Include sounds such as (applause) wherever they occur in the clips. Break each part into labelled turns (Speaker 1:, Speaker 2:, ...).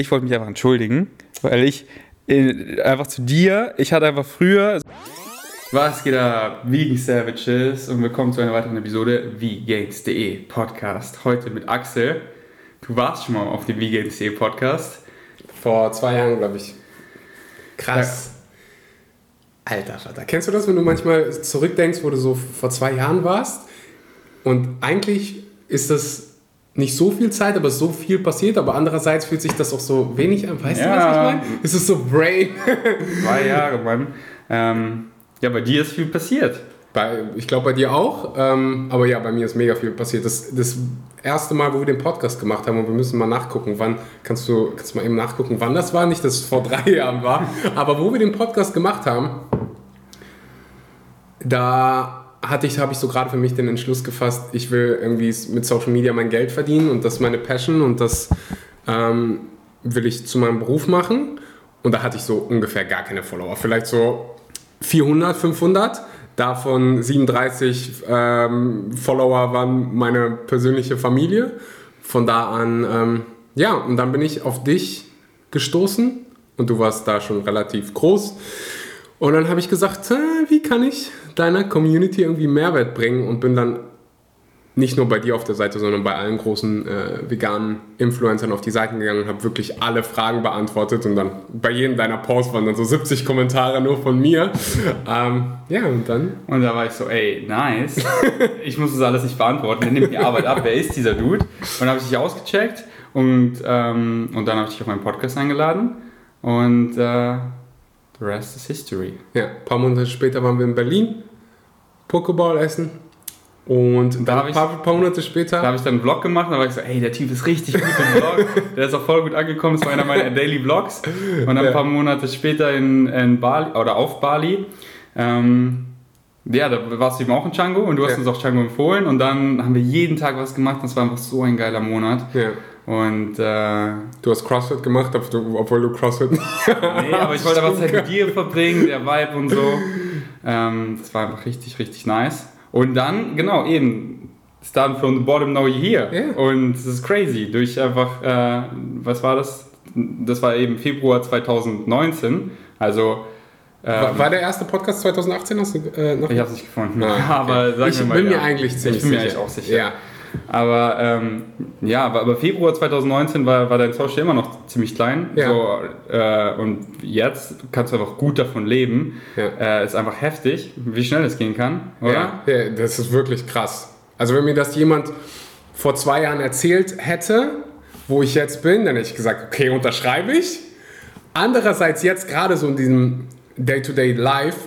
Speaker 1: Ich wollte mich einfach entschuldigen, weil ich äh, einfach zu dir, ich hatte einfach früher. Was geht ab, Vegan Savages und willkommen zu einer weiteren Episode Vegans.de Podcast. Heute mit Axel. Du warst schon mal auf dem Vegans.de Podcast.
Speaker 2: Vor zwei Jahren, glaube ich. Krass. Alter Vater. Kennst du das, wenn du manchmal zurückdenkst, wo du so vor zwei Jahren warst? Und eigentlich ist das nicht so viel Zeit, aber so viel passiert, aber andererseits fühlt sich das auch so wenig an. Weißt
Speaker 1: Ja.
Speaker 2: du, was ich meine? Es ist so Brain. (laughs)
Speaker 1: Zwei Jahre, Mann. Ähm, ja, bei dir ist viel passiert.
Speaker 2: Bei, ich glaube bei dir auch, ähm, aber ja, bei mir ist mega viel passiert. Das, das erste Mal, wo wir den Podcast gemacht haben, und wir müssen mal nachgucken, wann, kannst du, kannst du mal eben nachgucken, wann das war, nicht, dass es vor drei (laughs) Jahren war, aber wo wir den Podcast gemacht haben, da hatte ich, habe ich so gerade für mich den Entschluss gefasst, ich will irgendwie mit Social Media mein Geld verdienen und das ist meine Passion und das ähm, will ich zu meinem Beruf machen. Und da hatte ich so ungefähr gar keine Follower, vielleicht so 400, 500. Davon 37 ähm, Follower waren meine persönliche Familie. Von da an, ähm, ja, und dann bin ich auf dich gestoßen und du warst da schon relativ groß. Und dann habe ich gesagt, wie kann ich deiner Community irgendwie Mehrwert bringen und bin dann nicht nur bei dir auf der Seite, sondern bei allen großen äh, veganen Influencern auf die Seiten gegangen und habe wirklich alle Fragen beantwortet und dann bei jedem deiner Posts waren dann so 70 Kommentare nur von mir. Ähm, ja, und dann
Speaker 1: Und da war ich so, ey, nice. (laughs) Ich muss das alles nicht beantworten. Der nimmt die Arbeit ab. Wer ist dieser Dude? Und dann habe ich dich ausgecheckt und, ähm, und dann habe ich dich auf meinen Podcast eingeladen. Und äh, the rest is history.
Speaker 2: Ja, ein paar Monate später waren wir in Berlin, Pokéball essen. Und
Speaker 1: Da
Speaker 2: dann ein paar, paar Monate
Speaker 1: Da
Speaker 2: später.
Speaker 1: habe ich dann einen Vlog gemacht und da war ich so, ey, der Typ ist richtig gut im Vlog. (laughs) Der ist auch voll gut angekommen. Das war einer meiner Daily Vlogs. Und dann ein
Speaker 2: Ja.
Speaker 1: paar Monate später in, in Bali oder auf Bali. Ähm, ja, da warst du eben auch in Django und du hast
Speaker 2: Ja.
Speaker 1: uns auch Django empfohlen. Und dann haben wir jeden Tag was gemacht. Das war einfach so ein geiler Monat.
Speaker 2: Ja,
Speaker 1: Und äh,
Speaker 2: du hast CrossFit gemacht, obwohl du CrossFit nicht.
Speaker 1: nee, aber ich wollte einfach Zeit mit dir (laughs) verbringen, der Vibe und so. Ähm, das war einfach richtig, richtig nice. Und dann, genau, eben, starting from the bottom, now you're here.
Speaker 2: Ja.
Speaker 1: Und das ist crazy. Durch einfach, äh, was war das? Das war eben Februar 2019. Also, ähm,
Speaker 2: War, der erste Podcast 2018? Hast du, äh, noch
Speaker 1: ich habe es nicht gefunden.
Speaker 2: Ah, (laughs) okay.
Speaker 1: Aber sag
Speaker 2: ich
Speaker 1: mir mal,
Speaker 2: bin mir
Speaker 1: ja.
Speaker 2: eigentlich ziemlich
Speaker 1: Ich bin mir
Speaker 2: sicher.
Speaker 1: eigentlich auch sicher.
Speaker 2: Ja.
Speaker 1: Aber ähm, ja, aber, aber Februar 2019 war, war dein Social immer noch ziemlich klein.
Speaker 2: Ja.
Speaker 1: So, äh, und jetzt kannst du einfach gut davon leben.
Speaker 2: Ja.
Speaker 1: Äh, ist einfach heftig, wie schnell es gehen kann, oder?
Speaker 2: Ja, ja, das ist wirklich krass. Also wenn mir das jemand vor zwei Jahren erzählt hätte, wo ich jetzt bin, dann hätte ich gesagt, okay, unterschreibe ich. Andererseits jetzt gerade so in diesem Day-to-Day Life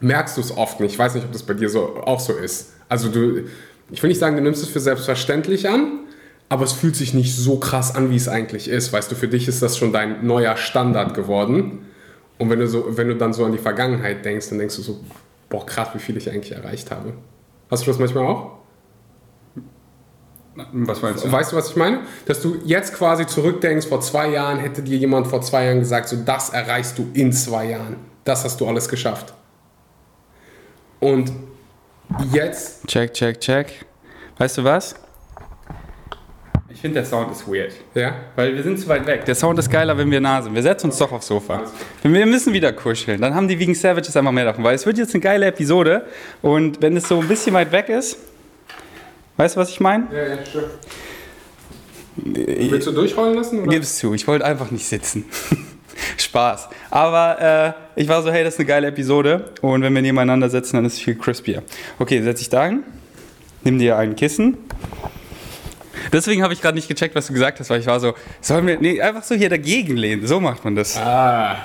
Speaker 2: merkst du es oft nicht. Ich weiß nicht, ob das bei dir so auch so ist. Also du, ich will nicht sagen, du nimmst es für selbstverständlich an, aber es fühlt sich nicht so krass an, wie es eigentlich ist. Weißt du, für dich ist das schon dein neuer Standard geworden. Und wenn du, so, wenn du dann so an die Vergangenheit denkst, dann denkst du so, boah, krass, wie viel ich eigentlich erreicht habe. Hast du das manchmal auch?
Speaker 1: Was meinst du?
Speaker 2: Weißt du, was ich meine? Dass du jetzt quasi zurückdenkst, vor zwei Jahren hätte dir jemand vor zwei Jahren gesagt, so das erreichst du in zwei Jahren. Das hast du alles geschafft. Und jetzt,
Speaker 1: Check, check, check. Weißt du was? Ich finde, der Sound ist weird.
Speaker 2: ja,
Speaker 1: Weil wir sind zu weit weg. Der Sound ist geiler, wenn wir nah sind. Wir setzen uns doch aufs Sofa. Wir müssen wieder kuscheln. Dann haben die Vegan Savages einfach mehr davon. Weil es wird jetzt eine geile Episode. Und wenn es so ein bisschen weit weg ist, weißt du, was ich meine?
Speaker 2: ja, ja, sure. Willst du durchrollen lassen? Oder?
Speaker 1: Gib es zu, ich wollte einfach nicht sitzen. (laughs) Spaß. Aber äh, ich war so, hey, das ist eine geile Episode. Und wenn wir nebeneinander sitzen, dann ist es viel crispier. Okay, setz dich da hin. Nimm dir ein Kissen. Deswegen habe ich gerade nicht gecheckt, was du gesagt hast, weil ich war so, sollen wir, nee, einfach so hier dagegen lehnen. So macht man das.
Speaker 2: Ah,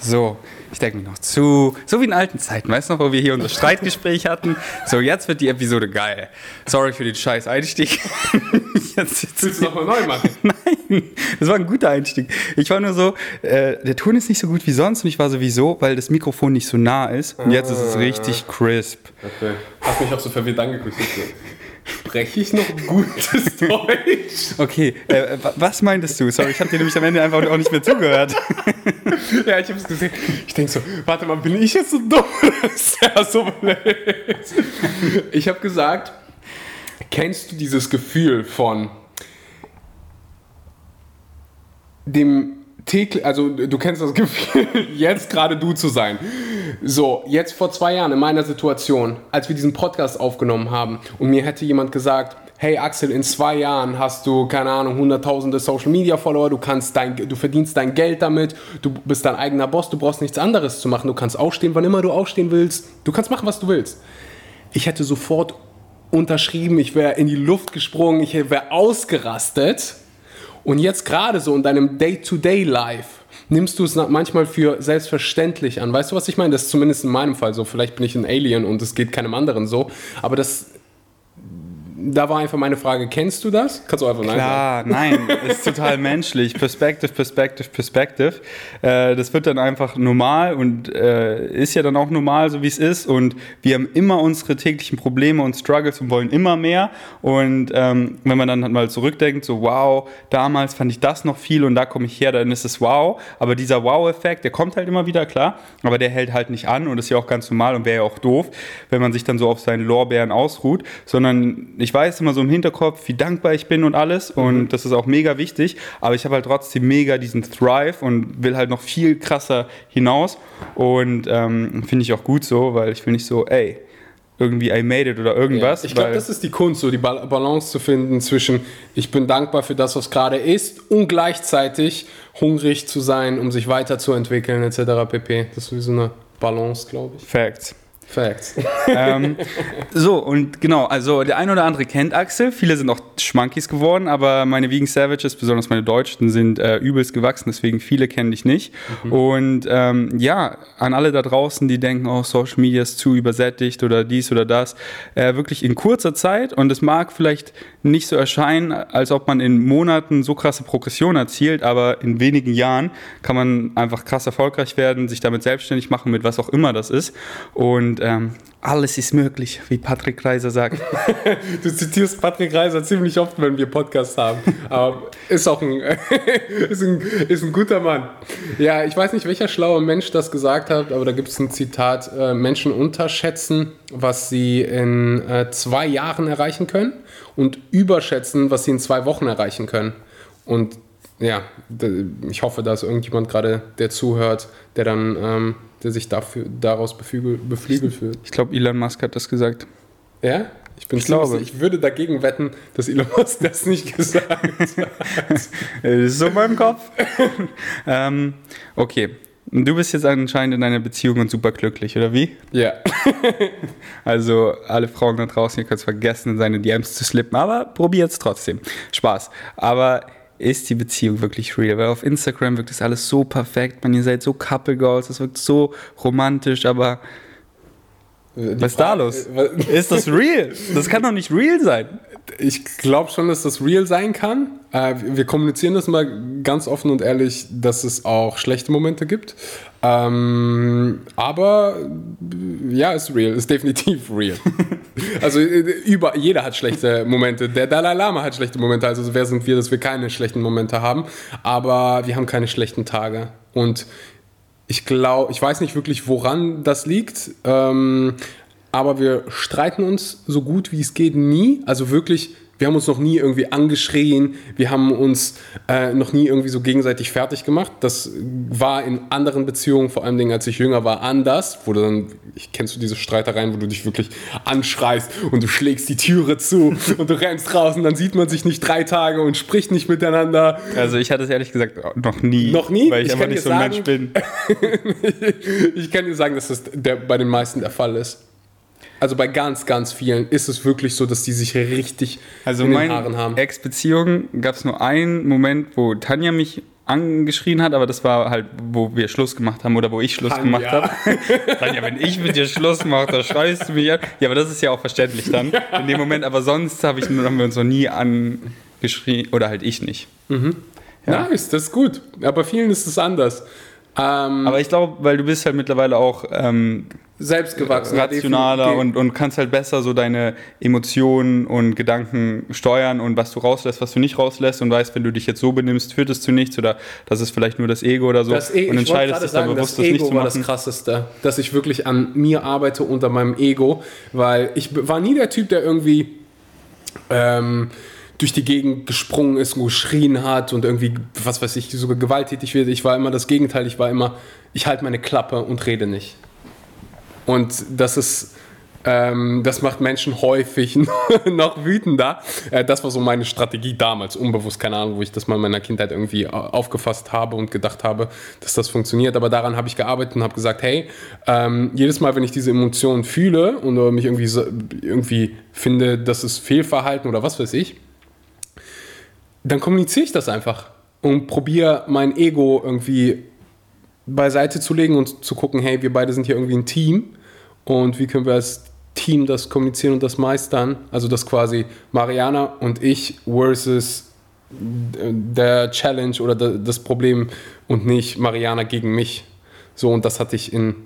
Speaker 1: So, ich denke mir noch zu. So wie in alten Zeiten, weißt du noch, wo wir hier unser Streitgespräch hatten? So, jetzt wird die Episode geil. Sorry für den scheiß Einstieg. (laughs) Jetzt sitzt
Speaker 2: willst du nochmal neu machen? (laughs)
Speaker 1: Nein, das war ein guter Einstieg. Ich war nur so, äh, der Ton ist nicht so gut wie sonst und ich war sowieso, weil das Mikrofon nicht so nah ist. Und jetzt ist es richtig crisp.
Speaker 2: Okay. Hast mich auch so verwirrt angeguckt. Spreche ich noch gutes (laughs) Deutsch?
Speaker 1: Okay, äh, wa- was meintest du? Sorry, ich habe dir nämlich am Ende einfach auch nicht mehr zugehört. (laughs)
Speaker 2: Ja, ich habe es gesehen. Ich denke so, warte mal, bin ich jetzt so dumm? Das ist ja so blöd. Ich habe gesagt, kennst du dieses Gefühl von dem täglich, also du kennst das (laughs) Gefühl, jetzt gerade du zu sein. So, jetzt vor zwei Jahren in meiner Situation, als wir diesen Podcast aufgenommen haben und mir hätte jemand gesagt, hey Axel, in zwei Jahren hast du, keine Ahnung, hunderttausende Social Media Follower, du kannst dein, du verdienst dein Geld damit, du bist dein eigener Boss, du brauchst nichts anderes zu machen, du kannst aufstehen, wann immer du aufstehen willst, du kannst machen, was du willst. Ich hätte sofort unterschrieben, ich wäre in die Luft gesprungen, ich wäre ausgerastet. Und jetzt gerade so in deinem Day-to-Day-Life nimmst du es manchmal für selbstverständlich an. Weißt du, was ich meine? Das ist zumindest in meinem Fall so. Vielleicht bin ich ein Alien und es geht keinem anderen so. Aber das da war einfach meine Frage, kennst du das?
Speaker 1: Kannst du einfach Klar, nein sagen. (laughs) nein, ist total menschlich. Perspective, Perspective, Perspective. Äh, das wird dann einfach normal und äh, ist ja dann auch normal, so wie es ist. Und wir haben immer unsere täglichen Probleme und Struggles und wollen immer mehr. Und ähm, wenn man dann mal zurückdenkt, so wow, damals fand ich das noch viel und da komme ich her, dann ist es wow. Aber dieser Wow-Effekt, der kommt halt immer wieder, klar. Aber der hält halt nicht an und ist ja auch ganz normal und wäre ja auch doof, wenn man sich dann so auf seinen Lorbeeren ausruht. Sondern ich weiß immer so im Hinterkopf, wie dankbar ich bin und alles. Und mhm. das ist auch mega wichtig. Aber ich habe halt trotzdem mega diesen Thrive und will halt noch viel krasser hinaus. Und ähm, finde ich auch gut so, weil ich will nicht so, ey, irgendwie I made it oder irgendwas.
Speaker 2: Ja, ich glaube, das ist die Kunst, so die Balance zu finden zwischen ich bin dankbar für das, was gerade ist und gleichzeitig hungrig zu sein, um sich weiterzuentwickeln etc. pp. Das ist wie so eine Balance, glaube ich.
Speaker 1: Facts.
Speaker 2: Facts. (laughs)
Speaker 1: ähm, so, und genau, also der ein oder andere kennt Axel. Viele sind auch Schmankies geworden, aber meine Vegan Savages, besonders meine Deutschen, sind äh, übelst gewachsen, deswegen viele kennen dich nicht. Mhm. Und ähm, ja, an alle da draußen, die denken, oh, Social Media ist zu übersättigt oder dies oder das, äh, wirklich in kurzer Zeit, und es mag vielleicht nicht so erscheinen, als ob man in Monaten so krasse Progression erzielt, aber in wenigen Jahren kann man einfach krass erfolgreich werden, sich damit selbstständig machen, mit was auch immer das ist. Und ähm, alles ist möglich, wie Patrick Reiser sagt. (laughs)
Speaker 2: du zitierst Patrick Reiser ziemlich oft, wenn wir Podcasts haben. Aber ist auch ein, (laughs) ist ein, ist ein guter Mann. Ja, ich weiß nicht, welcher schlaue Mensch das gesagt hat, aber da gibt es ein Zitat: äh, Menschen unterschätzen, was sie in äh, zwei Jahren erreichen können und überschätzen, was sie in zwei Wochen erreichen können. Und ja, ich hoffe, da ist irgendjemand gerade, der zuhört, der dann, ähm, der sich dafür, daraus beflügelt fühlt.
Speaker 1: Ich glaube, Elon Musk hat das gesagt.
Speaker 2: Ja? Ich, bin ich glaube. Ich würde dagegen wetten, dass Elon Musk das nicht gesagt hat. (laughs)
Speaker 1: das ist so in meinem Kopf. (laughs) ähm, okay. Du bist jetzt anscheinend in deiner Beziehung und super glücklich, oder wie?
Speaker 2: Ja. (laughs)
Speaker 1: also alle Frauen da draußen, ihr könnt es vergessen, in seine DMs zu slippen, aber probiert es trotzdem. Spaß. Aber ist die Beziehung wirklich real? Weil auf Instagram wirkt das alles so perfekt, man, ihr seid so Couple Goals, das wirkt so romantisch, aber die was ist da los? Äh, (laughs) ist das real? Das kann doch nicht real sein.
Speaker 2: Ich glaube schon, dass das real sein kann. Äh, wir kommunizieren das mal ganz offen und ehrlich, dass es auch schlechte Momente gibt. Ähm, aber ja, ist real, ist definitiv real. (laughs) also äh, über, jeder hat schlechte Momente. Der Dalai Lama hat schlechte Momente. Also wer sind wir, dass wir keine schlechten Momente haben? Aber wir haben keine schlechten Tage. Und ich glaube, ich weiß nicht wirklich, woran das liegt, ähm, aber wir streiten uns so gut wie es geht nie. Also wirklich wir haben uns noch nie irgendwie angeschrien, wir haben uns äh, noch nie irgendwie so gegenseitig fertig gemacht. Das war in anderen Beziehungen, vor allem als ich jünger war, anders. Wo du dann, ich kennst du diese Streitereien, wo du dich wirklich anschreist und du schlägst die Türe zu und du rennst raus und dann sieht man sich nicht drei Tage und spricht nicht miteinander.
Speaker 1: Also ich hatte es ehrlich gesagt noch nie.
Speaker 2: Noch nie?
Speaker 1: Weil ich, ich einfach nicht so ein sagen, Mensch bin. (laughs)
Speaker 2: ich kann dir sagen, dass das der, bei den meisten der Fall ist. Also bei ganz, ganz vielen ist es wirklich so, dass die sich richtig
Speaker 1: also in den Haaren haben. Ex-Beziehung gab es nur einen Moment, wo Tanja mich angeschrien hat, aber das war halt, wo wir Schluss gemacht haben oder wo ich Schluss Tanja. gemacht habe. (laughs) Tanja, wenn ich mit dir Schluss mache, dann schreist du mich an. Ja, aber das ist ja auch verständlich dann ja. in dem Moment. Aber sonst hab ich, haben wir uns noch nie angeschrien oder halt ich nicht.
Speaker 2: Mhm. Ja. Nice, das ist gut. Aber vielen ist es anders.
Speaker 1: Ähm, aber ich glaube, weil du bist halt mittlerweile auch ähm,
Speaker 2: selbstgewachsen,
Speaker 1: rationaler und, und kannst halt besser so deine Emotionen und Gedanken steuern und was du rauslässt, was du nicht rauslässt und weißt, wenn du dich jetzt so benimmst, führt es zu nichts oder das ist vielleicht nur das Ego oder so
Speaker 2: das e und entscheidest dich dann bewusst, das, Ego das nicht zu machen. war das Krasseste, dass ich wirklich an mir arbeite unter meinem Ego, weil ich war nie der Typ, der irgendwie ähm, durch die Gegend gesprungen ist und geschrien hat und irgendwie, was weiß ich, sogar gewalttätig wird. Ich war immer das Gegenteil. Ich war immer, ich halte meine Klappe und rede nicht. Und das ist, ähm, das macht Menschen häufig (laughs) noch wütender. Äh, das war so meine Strategie damals, unbewusst, keine Ahnung, wo ich das mal in meiner Kindheit irgendwie aufgefasst habe und gedacht habe, dass das funktioniert. Aber daran habe ich gearbeitet und habe gesagt, hey, ähm, jedes Mal, wenn ich diese Emotionen fühle und mich irgendwie, irgendwie finde, das ist Fehlverhalten oder was weiß ich, dann kommuniziere ich das einfach und probiere mein Ego irgendwie beiseite zu legen und zu gucken, hey, wir beide sind hier irgendwie ein Team und wie können wir als Team das kommunizieren und das meistern. Also das quasi Mariana und ich versus der Challenge oder das Problem und nicht Mariana gegen mich. So, und das hatte ich in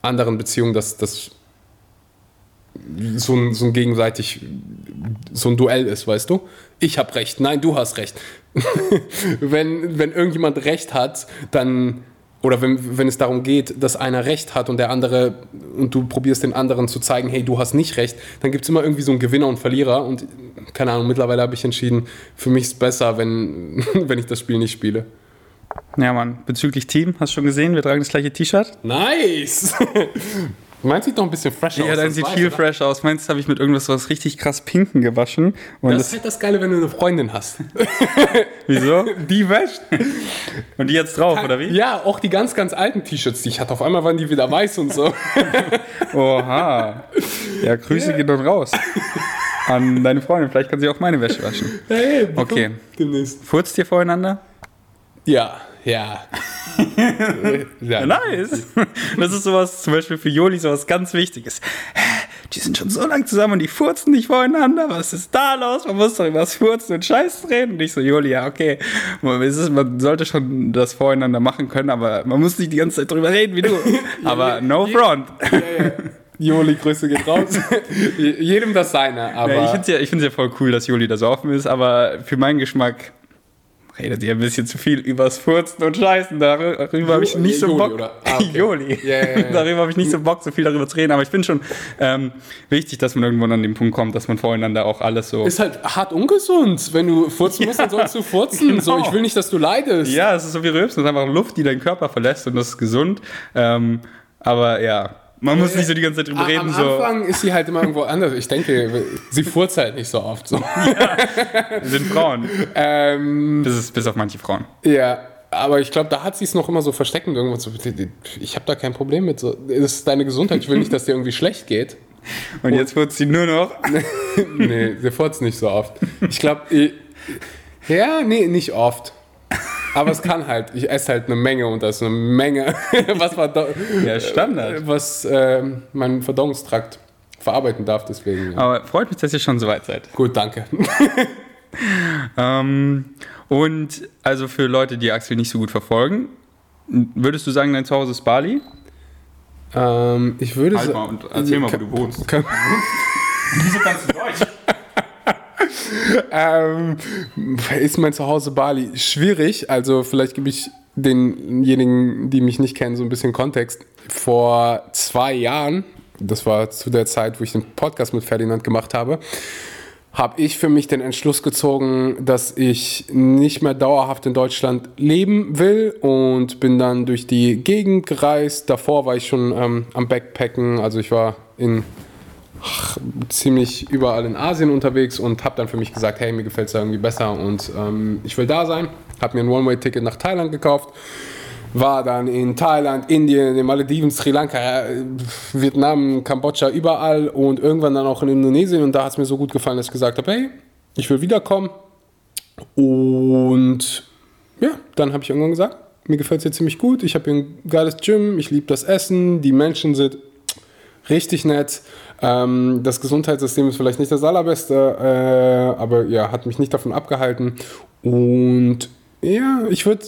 Speaker 2: anderen Beziehungen, dass das so ein, so ein gegenseitig so ein Duell ist, weißt du? Ich habe recht, nein, du hast recht. (laughs) wenn, wenn irgendjemand recht hat, dann oder wenn, wenn es darum geht, dass einer Recht hat und der andere und du probierst den anderen zu zeigen, hey, du hast nicht Recht, dann gibt es immer irgendwie so einen Gewinner und Verlierer und keine Ahnung, mittlerweile habe ich entschieden, für mich ist es besser, wenn, (laughs) wenn ich das Spiel nicht spiele.
Speaker 1: Ja, Mann, bezüglich Team, hast du schon gesehen, wir tragen das gleiche T-Shirt.
Speaker 2: Nice! (laughs) Meins sieht noch ein bisschen fresh
Speaker 1: ja, aus. Ja, dein sieht weiß, viel oder? fresh aus. Meins habe ich mit irgendwas was richtig krass Pinken gewaschen.
Speaker 2: Und das, das ist halt das Geile, wenn du eine Freundin hast. (laughs)
Speaker 1: Wieso? (laughs)
Speaker 2: Die wäscht.
Speaker 1: Und die jetzt drauf, oder wie?
Speaker 2: Ja, auch die ganz, ganz alten T-Shirts, die ich hatte. Auf einmal waren die wieder weiß und so. (laughs)
Speaker 1: Oha. Ja, Grüße yeah. gehen dann raus. An deine Freundin. Vielleicht kann sie auch meine Wäsche waschen. Hey, okay. Demnächst. Furzt ihr voreinander?
Speaker 2: Ja, ja. (laughs)
Speaker 1: ja. Nice. Das ist sowas, zum Beispiel für Joli, sowas ganz Wichtiges. Die sind schon so lange zusammen und die furzen nicht voreinander. Was ist da los? Man muss doch über das Furzen und Scheiß reden. Und ich so, Joli, ja, okay. Man sollte schon das voreinander machen können, aber man muss nicht die ganze Zeit drüber reden wie du. (laughs) Aber no front. Ja, ja.
Speaker 2: Joli, Grüße geht raus. Jedem das seine. Aber
Speaker 1: ja, ich finde es ja, ja voll cool, dass Joli da so offen ist, aber für meinen Geschmack redet ihr ein bisschen zu viel übers Furzen und Scheißen. Darüber habe ich nicht so Bock. (laughs) Ah, okay. Joli. Yeah, yeah, yeah. darüber habe ich nicht so Bock, so viel darüber zu reden. Aber ich finde schon ähm, wichtig, dass man irgendwann an den Punkt kommt, dass man voreinander auch alles so.
Speaker 2: Ist halt hart ungesund. Wenn du furzen (laughs) musst, dann sollst du furzen. Genau. So, ich will nicht, dass du leidest.
Speaker 1: Ja, es ist so wie Rülpsen. Es ist einfach Luft, die deinen Körper verlässt und das ist gesund. Ähm, aber ja, man muss nicht so die ganze Zeit drüber reden.
Speaker 2: Am
Speaker 1: so.
Speaker 2: Anfang ist sie halt immer irgendwo anders. Ich denke, sie furzt halt nicht so oft. So. (laughs)
Speaker 1: Ja, sind Frauen. Ähm, bis, bis auf manche Frauen.
Speaker 2: Ja, aber ich glaube, da hat sie es noch immer so versteckend irgendwo. So, ich habe da kein Problem mit. So. Das ist deine Gesundheit. Ich will nicht, dass dir irgendwie schlecht geht.
Speaker 1: Und jetzt furzt sie nur noch? (laughs)
Speaker 2: nee, sie furzt nicht so oft. Ich glaube, ja, nee, nicht oft. Aber es kann halt, ich esse halt eine Menge und das ist eine Menge, (laughs) was,
Speaker 1: ja, Standard.
Speaker 2: was äh, mein Verdauungstrakt verarbeiten darf. Deswegen.
Speaker 1: Ja. Aber freut mich, dass ihr schon so weit seid.
Speaker 2: Gut, danke. (laughs)
Speaker 1: ähm, und also für Leute, die Axel nicht so gut verfolgen, würdest du sagen, dein Zuhause ist Bali?
Speaker 2: Ähm, ich würde
Speaker 1: halt mal und erzähl mal, wo du wohnst. (laughs) Wieso kannst du Deutsch?
Speaker 2: Ähm, ist mein Zuhause Bali? Schwierig. Also vielleicht gebe ich denjenigen, die mich nicht kennen, so ein bisschen Kontext. Vor zwei Jahren, das war zu der Zeit, wo ich den Podcast mit Ferdinand gemacht habe, habe ich für mich den Entschluss gezogen, dass ich nicht mehr dauerhaft in Deutschland leben will und bin dann durch die Gegend gereist. Davor war ich schon ähm, am Backpacken, also ich war in ziemlich überall in Asien unterwegs und habe dann für mich gesagt, hey, mir gefällt es da irgendwie besser und ähm, ich will da sein. Habe mir ein One-Way-Ticket nach Thailand gekauft, war dann in Thailand, Indien, den Malediven, Sri Lanka, Vietnam, Kambodscha, überall und irgendwann dann auch in Indonesien und da hat es mir so gut gefallen, dass ich gesagt habe, hey, ich will wiederkommen und ja, dann habe ich irgendwann gesagt, mir gefällt es hier ziemlich gut, ich habe hier ein geiles Gym, ich liebe das Essen, die Menschen sind richtig nett. Ähm, das Gesundheitssystem ist vielleicht nicht das allerbeste, äh, aber ja, hat mich nicht davon abgehalten. Und ja, ich würde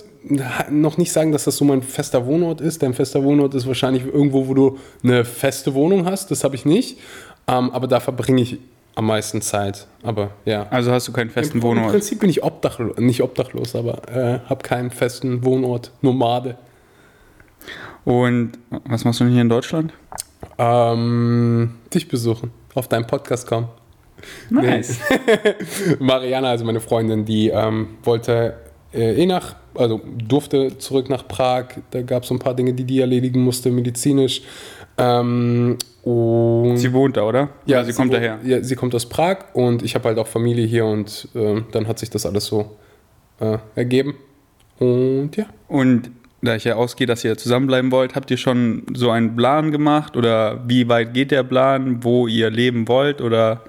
Speaker 2: noch nicht sagen, dass das so mein fester Wohnort ist. Dein fester Wohnort ist wahrscheinlich irgendwo, wo du eine feste Wohnung hast. Das habe ich nicht. Ähm, aber da verbringe ich am meisten Zeit. Aber ja.
Speaker 1: Also hast du keinen festen Im, Wohnort? Im
Speaker 2: Prinzip bin ich obdachlos, nicht obdachlos, aber äh, habe keinen festen Wohnort, Nomade.
Speaker 1: Und was machst du denn hier in Deutschland?
Speaker 2: Ähm, dich besuchen, auf deinen Podcast kommen.
Speaker 1: Nice. (laughs)
Speaker 2: Mariana, also meine Freundin, die ähm, wollte äh, eh nach, also durfte zurück nach Prag. Da gab es so ein paar Dinge, die die erledigen musste, medizinisch. Ähm, und
Speaker 1: Sie wohnt da, oder?
Speaker 2: ja,
Speaker 1: sie, kommt
Speaker 2: wo-
Speaker 1: daher.
Speaker 2: Ja, sie kommt aus Prag und ich habe halt auch Familie hier und ähm, dann hat sich das alles so äh, ergeben. Und ja.
Speaker 1: Und da ich ja ausgehe, dass ihr zusammenbleiben wollt, habt ihr schon so einen Plan gemacht oder wie weit geht der Plan, wo ihr leben wollt oder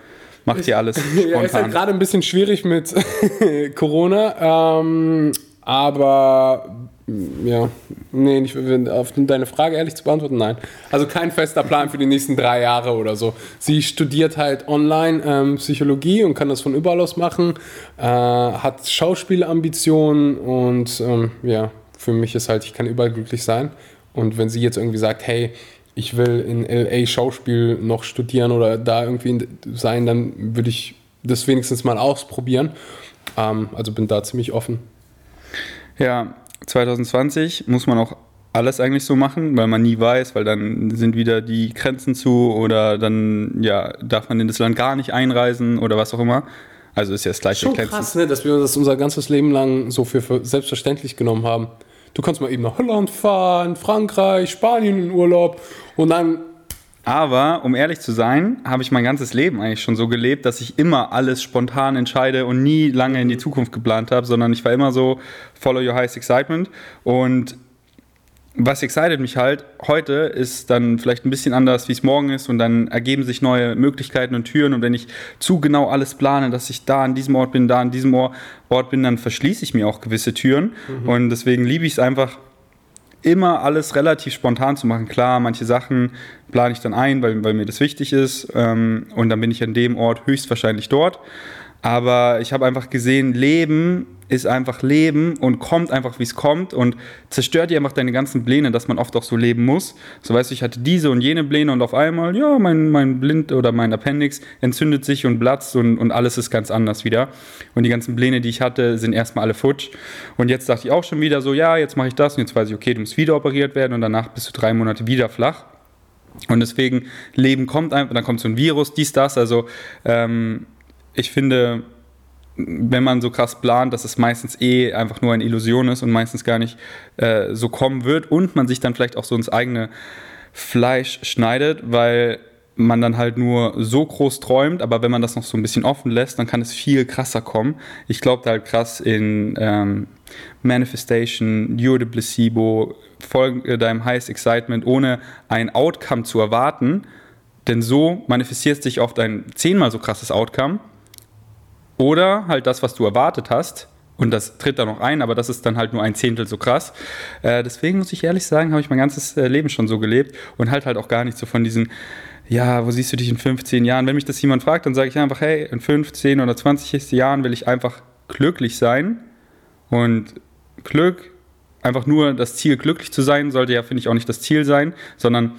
Speaker 1: macht ihr alles (laughs)
Speaker 2: Ja, ist halt
Speaker 1: spontan?
Speaker 2: gerade ein bisschen schwierig mit (laughs) Corona, ähm, aber mm, ja, nee, nicht, auf deine Frage ehrlich zu beantworten, nein. Also kein fester Plan für die nächsten drei Jahre oder so. Sie studiert halt online ähm, Psychologie und kann das von überall aus machen, äh, hat Schauspielambitionen und ähm, ja, für mich ist halt, ich kann überall glücklich sein. Und wenn sie jetzt irgendwie sagt, hey, ich will in LA Schauspiel noch studieren oder da irgendwie sein, dann würde ich das wenigstens mal ausprobieren. Ähm, also bin da ziemlich offen.
Speaker 1: Ja, 2020 muss man auch alles eigentlich so machen, weil man nie weiß, weil dann sind wieder die Grenzen zu oder dann ja, darf man in das Land gar nicht einreisen oder was auch immer. Also ist ja das gleiche
Speaker 2: Schon
Speaker 1: Grenzen.
Speaker 2: krass, ne, dass wir das unser ganzes Leben lang so für, für selbstverständlich genommen haben. Du kannst mal eben nach Holland fahren, Frankreich, Spanien in Urlaub und dann
Speaker 1: Aber um ehrlich zu sein, habe ich mein ganzes Leben eigentlich schon so gelebt, dass ich immer alles spontan entscheide und nie lange in die Zukunft geplant habe, sondern ich war immer so follow your highest excitement. Und was excited mich halt heute ist dann vielleicht ein bisschen anders, wie es morgen ist und dann ergeben sich neue Möglichkeiten und Türen und wenn ich zu genau alles plane, dass ich da an diesem Ort bin, da an diesem Ort bin, dann verschließe ich mir auch gewisse Türen und deswegen liebe ich es einfach immer alles relativ spontan zu machen. Klar, manche Sachen plane ich dann ein, weil, weil mir das wichtig ist. Ähm, und dann bin ich an dem Ort höchstwahrscheinlich dort. Aber ich habe einfach gesehen, Leben ist einfach Leben und kommt einfach, wie es kommt und zerstört dir einfach deine ganzen Pläne, dass man oft auch so leben muss. So weißt du, ich hatte diese und jene Pläne und auf einmal, ja, mein, mein Blind oder mein Appendix entzündet sich und platzt und, und alles ist ganz anders wieder. Und die ganzen Pläne, die ich hatte, sind erstmal alle futsch. Und jetzt dachte ich auch schon wieder so, ja, jetzt mache ich das und jetzt weiß ich, okay, du musst wieder operiert werden und danach bist du drei Monate wieder flach. Und deswegen, Leben kommt einfach, dann kommt so ein Virus, dies, das. Also ähm, ich finde, wenn man so krass plant, dass es meistens eh einfach nur eine Illusion ist und meistens gar nicht äh, so kommen wird und man sich dann vielleicht auch so ins eigene Fleisch schneidet, weil man dann halt nur so groß träumt, aber wenn man das noch so ein bisschen offen lässt, dann kann es viel krasser kommen. Ich glaube da halt krass in ähm, Manifestation, You're the Placebo, folge deinem Highest Excitement, ohne ein Outcome zu erwarten, denn so manifestiert sich oft ein zehnmal so krasses Outcome oder halt das, was du erwartet hast. Und das tritt dann noch ein, aber das ist dann halt nur ein Zehntel so krass. Äh, deswegen muss ich ehrlich sagen, habe ich mein ganzes äh, Leben schon so gelebt und halt halt auch gar nicht so von diesen, ja, wo siehst du dich in 15 Jahren? Wenn mich das jemand fragt, dann sage ich einfach, hey, in 15 oder 20 Jahren will ich einfach glücklich sein. Und Glück, einfach nur das Ziel, glücklich zu sein, sollte ja, finde ich, auch nicht das Ziel sein, sondern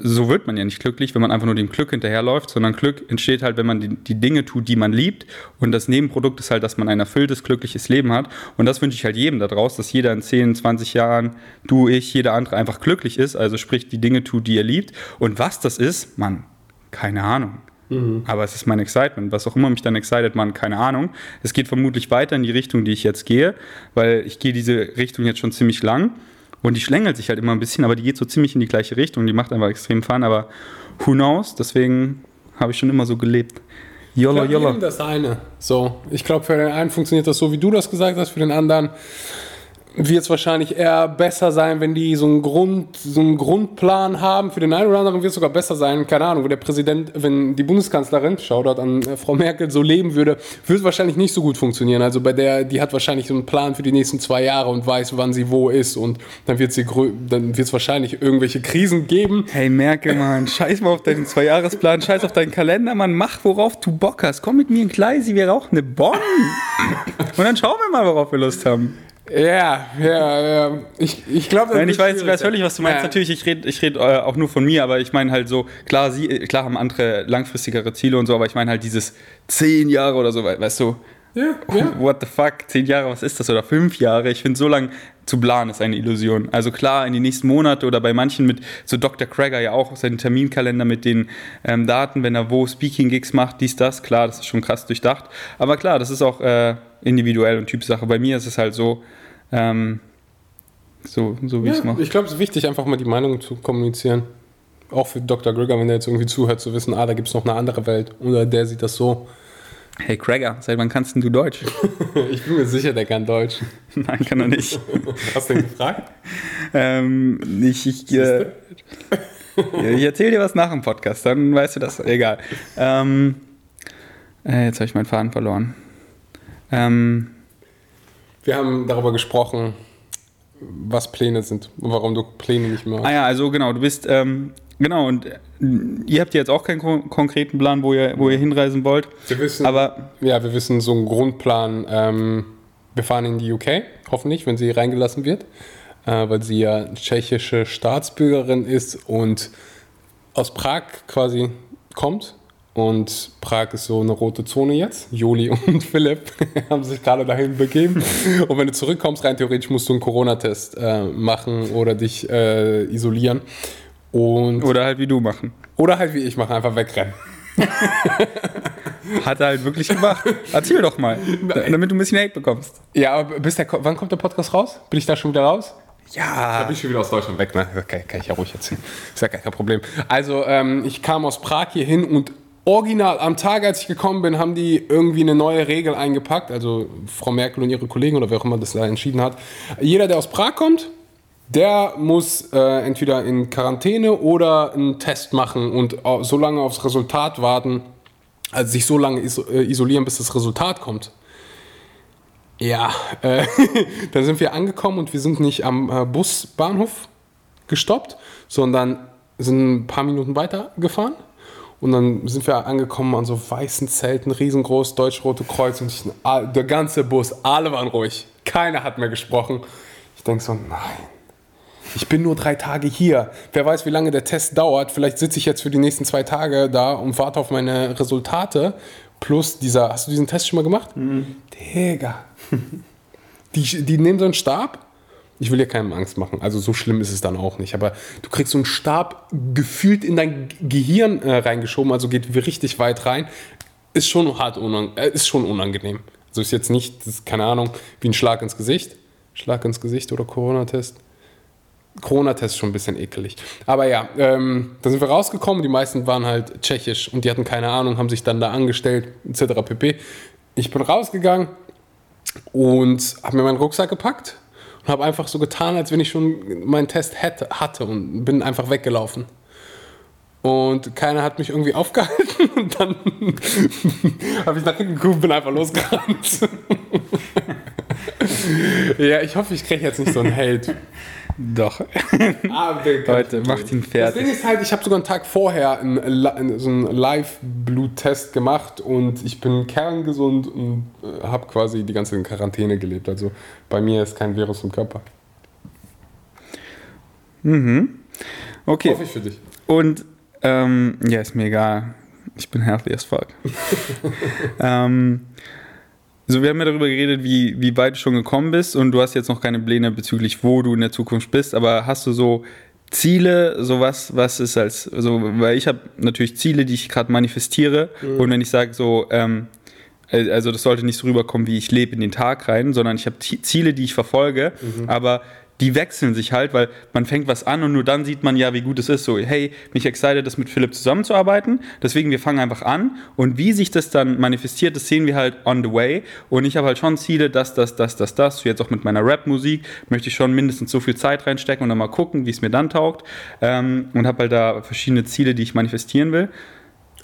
Speaker 1: so wird man ja nicht glücklich, wenn man einfach nur dem Glück hinterherläuft, sondern Glück entsteht halt, wenn man die, die Dinge tut, die man liebt. Und das Nebenprodukt ist halt, dass man ein erfülltes, glückliches Leben hat. Und das wünsche ich halt jedem da draußen, dass jeder in 10, 20 Jahren, du, ich, jeder andere einfach glücklich ist. Also sprich, die Dinge tut, die er liebt. Und was das ist, man, keine Ahnung. Aber es ist mein Excitement. Was auch immer mich dann excited, man, keine Ahnung. Es geht vermutlich weiter in die Richtung, die ich jetzt gehe, weil ich gehe diese Richtung jetzt schon ziemlich lang. Und die schlängelt sich halt immer ein bisschen, aber die geht so ziemlich in die gleiche Richtung. Die macht einfach extrem Fun, aber who knows? Deswegen habe ich schon immer so gelebt. YOLO, YOLO.
Speaker 2: das eine. So, ich glaube, für den einen funktioniert das so, wie du das gesagt hast, für den anderen wird es wahrscheinlich eher besser sein, wenn die so einen, Grund, so einen Grundplan haben. Für den einen oder anderen wird es sogar besser sein, keine Ahnung, wenn der Präsident, wenn die Bundeskanzlerin, Shoutout an äh, Frau Merkel, so leben würde, würde es wahrscheinlich nicht so gut funktionieren. Also bei der, die hat wahrscheinlich so einen Plan für die nächsten zwei Jahre und weiß, wann sie wo ist und dann wird sie dann wird es wahrscheinlich irgendwelche Krisen geben.
Speaker 1: Hey Merkel, Mann, scheiß mal auf deinen Zweijahresplan, scheiß auf deinen Kalender, Mann, mach, worauf du Bock hast. Komm mit mir in Gleisi, wir rauchen eine Bonn. Und dann schauen wir mal, worauf wir Lust haben.
Speaker 2: Ja, ja, ja. Ich, ich glaube,
Speaker 1: Nein, ich weiß, weiß völlig, was du meinst. Natürlich, ich rede ich red, äh, auch nur von mir, aber ich meine halt so, klar, sie, klar haben andere langfristigere Ziele und so, aber ich meine halt dieses zehn Jahre oder so, we- weißt du,
Speaker 2: Ja, ja.
Speaker 1: What the fuck? Zehn Jahre, was ist das? Oder fünf Jahre? Ich finde, so lang zu planen ist eine Illusion. Also klar, in die nächsten Monate oder bei manchen mit so Dr. Krieger ja auch seinen Terminkalender mit den ähm, Daten, wenn er wo Speaking-Gigs macht, dies, das, klar, das ist schon krass durchdacht. Aber klar, das ist auch äh, individuell und Typsache. Bei mir ist es halt so, ähm, so, so wie ich es
Speaker 2: Ja,
Speaker 1: mache.
Speaker 2: ich glaube, es ist wichtig, einfach mal die Meinung zu kommunizieren. Auch für Dr. Grigger, wenn der jetzt irgendwie zuhört, zu wissen, ah, da gibt es noch eine andere Welt. Oder der sieht das so.
Speaker 1: Hey Krieger, seit wann kannst denn du Deutsch? (laughs)
Speaker 2: Ich bin mir sicher, der kann Deutsch. (laughs)
Speaker 1: Nein, kann er nicht. (laughs)
Speaker 2: Hast du ihn gefragt?
Speaker 1: ähm, ich ich, äh, ich erzähle dir was nach dem Podcast, dann weißt du das. Egal. Ähm, äh, jetzt habe ich meinen Faden verloren. Ähm,
Speaker 2: Wir haben darüber gesprochen, was Pläne sind und warum du Pläne nicht mehr hast.
Speaker 1: ah ja, also genau, du bist, ähm, genau, und äh, ihr habt jetzt auch keinen kon konkreten Plan, wo ihr, wo ihr hinreisen wollt.
Speaker 2: Wir wissen,
Speaker 1: Aber
Speaker 2: ja, wir wissen so einen Grundplan. Ähm, wir fahren in die UK, hoffentlich, wenn sie reingelassen wird, äh, weil sie ja tschechische Staatsbürgerin ist und aus Prag quasi kommt. Und Prag ist so eine rote Zone jetzt. Joli (laughs) und Philipp (laughs) haben sich gerade dahin begeben. (laughs) Und wenn du zurückkommst, rein theoretisch musst du einen Corona-Test äh, machen oder dich äh, isolieren. Und,
Speaker 1: oder halt wie du machen.
Speaker 2: oder halt wie ich machen, einfach wegrennen.
Speaker 1: Hat er halt wirklich gemacht. Erzähl doch mal, da- damit du ein bisschen Hate bekommst.
Speaker 2: Ja, aber bis der, wann kommt der Podcast raus? Bin ich da schon wieder raus?
Speaker 1: Ja.
Speaker 2: bin ich schon wieder aus Deutschland weg, ne? Okay, kann ich ja ruhig erzählen. Ist ja gar kein Problem. Also, ähm, ich kam aus Prag hier hin und original am Tag, als ich gekommen bin, haben die irgendwie eine neue Regel eingepackt. Also Frau Merkel und ihre Kollegen oder wer auch immer das da entschieden hat. Jeder, der aus Prag kommt, der muss äh, entweder in Quarantäne oder einen Test machen und so lange aufs Resultat warten, also sich so lange iso äh, isolieren, bis das Resultat kommt. Ja, äh, (laughs) dann sind wir angekommen und wir sind nicht am äh, Busbahnhof gestoppt, sondern sind ein paar Minuten weiter gefahren. Und dann sind wir angekommen an so weißen Zelten, riesengroß, Deutsch-Rote Kreuz und ich, ah, der ganze Bus, alle waren ruhig. Keiner hat mehr gesprochen. Ich denke so, nein. Ich bin nur drei Tage hier. Wer weiß, wie lange der Test dauert. Vielleicht sitze ich jetzt für die nächsten zwei Tage da und warte auf meine Resultate. Plus dieser, hast du diesen Test schon mal gemacht? Digga. Die, die nehmen so einen Stab. Ich will ja keinem Angst machen. Also so schlimm ist es dann auch nicht. Aber du kriegst so einen Stab gefühlt in dein Gehirn äh, reingeschoben. Also geht richtig weit rein. Ist schon hart unang äh, ist schon unangenehm. Also ist jetzt nicht, ist, keine Ahnung, wie ein Schlag ins Gesicht. Schlag ins Gesicht oder Corona-Test. Corona-Test schon ein bisschen ekelig. Aber ja, ähm, da sind wir rausgekommen. Die meisten waren halt tschechisch und die hatten keine Ahnung, haben sich dann da angestellt, etc. pp. Ich bin rausgegangen und habe mir meinen Rucksack gepackt und habe einfach so getan, als wenn ich schon meinen Test hätte, hatte und bin einfach weggelaufen. Und keiner hat mich irgendwie (laughs) aufgehalten und dann (laughs) habe ich nach hinten geguckt und bin einfach losgerannt. (laughs) ja, ich hoffe, ich kriege jetzt nicht so einen Hate.
Speaker 1: Doch.
Speaker 2: Ah,
Speaker 1: Leute, macht ihn
Speaker 2: Das
Speaker 1: fertig.
Speaker 2: Ding ist halt, ich habe sogar einen Tag vorher einen, so einen Live-Bluttest gemacht und ich bin kerngesund und äh, habe quasi die ganze Quarantäne gelebt. Also bei mir ist kein Virus im Körper.
Speaker 1: Okay.
Speaker 2: Hoffe ich für dich.
Speaker 1: Und, ähm, ja, ist mir egal. Ich bin healthy as fuck. (laughs) ähm, so, wir haben ja darüber geredet, wie, wie weit du schon gekommen bist und du hast jetzt noch keine Pläne bezüglich, wo du in der Zukunft bist, aber hast du so Ziele, sowas, was ist als, so, weil ich habe natürlich Ziele, die ich gerade manifestiere und wenn ich sage so, ähm, also das sollte nicht so rüberkommen, wie ich lebe in den Tag rein, sondern ich habe Ziele, die ich verfolge, aber die wechseln sich halt, weil man fängt was an und nur dann sieht man ja, wie gut es ist. So, hey, mich excited, das mit Philipp zusammenzuarbeiten. Deswegen, wir fangen einfach an. Und wie sich das dann manifestiert, das sehen wir halt on the way. Und ich habe halt schon Ziele, das, das, das, das, das. Jetzt auch mit meiner Rap-Musik möchte ich schon mindestens so viel Zeit reinstecken und dann mal gucken, wie es mir dann taugt. Ähm, und habe halt da verschiedene Ziele, die ich manifestieren will.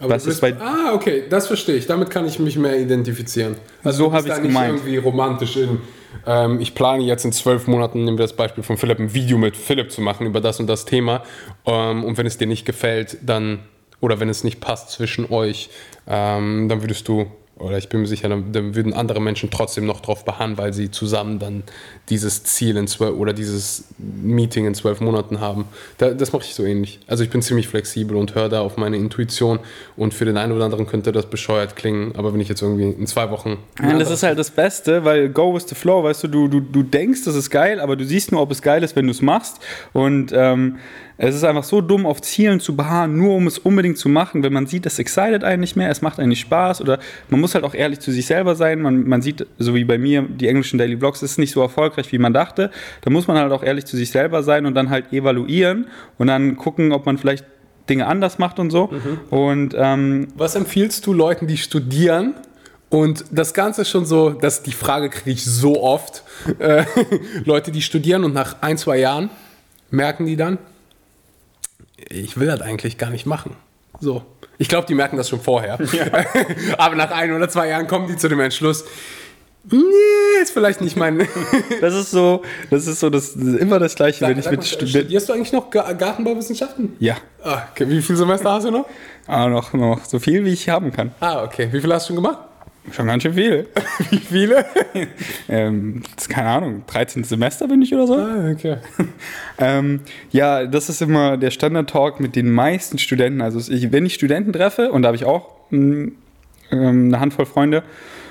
Speaker 2: Aber du
Speaker 1: ist bei-
Speaker 2: Ah, okay, das verstehe ich. Damit kann ich mich mehr identifizieren.
Speaker 1: So
Speaker 2: du bist
Speaker 1: hab ich's
Speaker 2: da nicht
Speaker 1: gemeint.
Speaker 2: irgendwie romantisch in. Ähm, ich plane jetzt in zwölf Monaten, nehmen wir das Beispiel von Philipp, ein Video mit Philipp zu machen über das und das Thema. Ähm, und wenn es dir nicht gefällt, dann oder wenn es nicht passt zwischen euch, ähm, dann würdest du oder ich bin mir sicher, dann, dann würden andere Menschen trotzdem noch drauf beharren, weil sie zusammen dann dieses Ziel in zwölf oder dieses Meeting in zwölf Monaten haben. Da, das mache ich so ähnlich. Also ich bin ziemlich flexibel und höre da auf meine Intuition und für den einen oder anderen könnte das bescheuert klingen, aber wenn ich jetzt irgendwie in zwei Wochen.
Speaker 1: Ja, das ist halt das Beste, weil go with the flow, weißt du, du, du, du denkst, das ist geil, aber du siehst nur, ob es geil ist, wenn du es machst. Und ähm, es ist einfach so dumm, auf Zielen zu beharren, nur um es unbedingt zu machen, wenn man sieht, es excited einen nicht mehr, es macht einen nicht Spaß oder man muss halt auch ehrlich zu sich selber sein. Man, man sieht, so wie bei mir, die englischen Daily Vlogs, ist nicht so erfolgreich, wie man dachte. Da muss man halt auch ehrlich zu sich selber sein und dann halt evaluieren und dann gucken, ob man vielleicht Dinge anders macht und so. Mhm. Und ähm,
Speaker 2: was empfiehlst du Leuten, die studieren? Und das Ganze ist schon so, dass die Frage kriege ich so oft. Äh, (laughs) Leute, die studieren und nach ein, zwei Jahren merken die dann, ich will das eigentlich gar nicht machen. So. Ich glaube, die merken das schon vorher. Ja. (laughs) Aber nach ein oder zwei Jahren kommen die zu dem Entschluss, nee, ist vielleicht nicht mein. (laughs)
Speaker 1: das ist so, das ist so, das ist immer das Gleiche, sag, wenn ich mit
Speaker 2: Studenten. Studierst du eigentlich noch Gartenbauwissenschaften?
Speaker 1: Ja.
Speaker 2: Ah, okay. Wie viele Semester hast du noch?
Speaker 1: Ah, noch, noch so viel, wie ich haben kann.
Speaker 2: Ah, okay. Wie viel hast du schon gemacht?
Speaker 1: Schon ganz schön viel. (laughs)
Speaker 2: Wie viele? (laughs)
Speaker 1: ähm, keine Ahnung, 13 Semester bin ich oder so.
Speaker 2: Ah, okay. (laughs)
Speaker 1: ähm, ja, das ist immer der Standard-Talk mit den meisten Studenten. Also ich, wenn ich Studenten treffe, und da habe ich auch mh, ähm, eine Handvoll Freunde,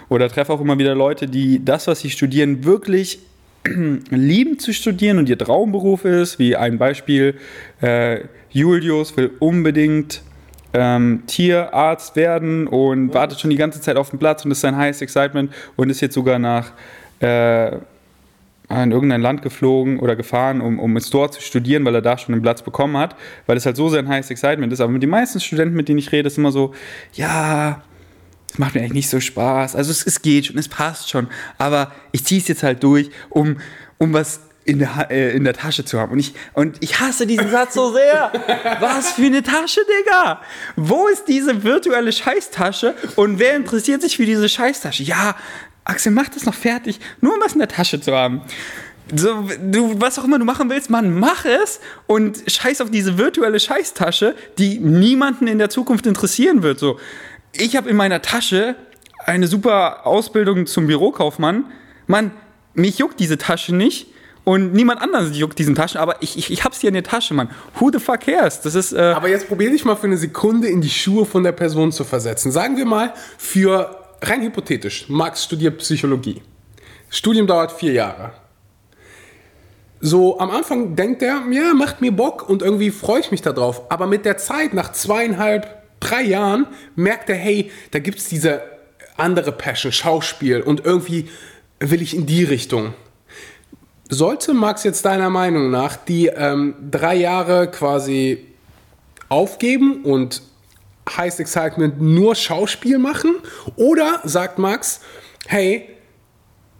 Speaker 1: oder treffe auch immer wieder Leute, die das, was sie studieren, wirklich (clears throat) lieben zu studieren und ihr Traumberuf ist, wie ein Beispiel, äh, Julius will unbedingt ähm, Tierarzt werden und wartet schon die ganze Zeit auf den Platz und ist sein highest excitement und ist jetzt sogar nach äh, in irgendein Land geflogen oder gefahren, um, um es dort zu studieren, weil er da schon einen Platz bekommen hat, weil es halt so sein highest excitement ist. Aber mit den meisten Studenten, mit denen ich rede, ist immer so, ja, es macht mir eigentlich nicht so Spaß. Also es, es geht schon, es passt schon, aber ich ziehe es jetzt halt durch, um, um was in der, äh, in der Tasche zu haben. Und ich, und ich hasse diesen Satz so sehr. (laughs) Was für eine Tasche, Digga? Wo ist diese virtuelle Scheißtasche? Und wer interessiert sich für diese Scheißtasche? Ja, Axel, mach das noch fertig, nur um was in der Tasche zu haben. So, du, was auch immer du machen willst, man mach es und scheiß auf diese virtuelle Scheißtasche, die niemanden in der Zukunft interessieren wird. So, ich habe in meiner Tasche eine super Ausbildung zum Bürokaufmann. Mann, mich juckt diese Tasche nicht und niemand anderes juckt diesen Taschen, aber ich, ich, ich hab's hier in der Tasche, Mann. Who the fuck cares? Das ist. Äh
Speaker 2: aber jetzt probier dich mal für eine Sekunde in die Schuhe von der Person zu versetzen. Sagen wir mal, für rein hypothetisch, Max studiert Psychologie. Studium dauert vier Jahre. So am Anfang denkt er, ja, macht mir Bock und irgendwie freue ich mich darauf. Aber mit der Zeit, nach zweieinhalb, drei Jahren, merkt er, hey, da gibt es diese andere Passion, Schauspiel und irgendwie will ich in die Richtung sollte Max jetzt deiner Meinung nach die ähm, drei Jahre quasi aufgeben und Highest Excitement nur Schauspiel machen? Oder sagt Max, hey,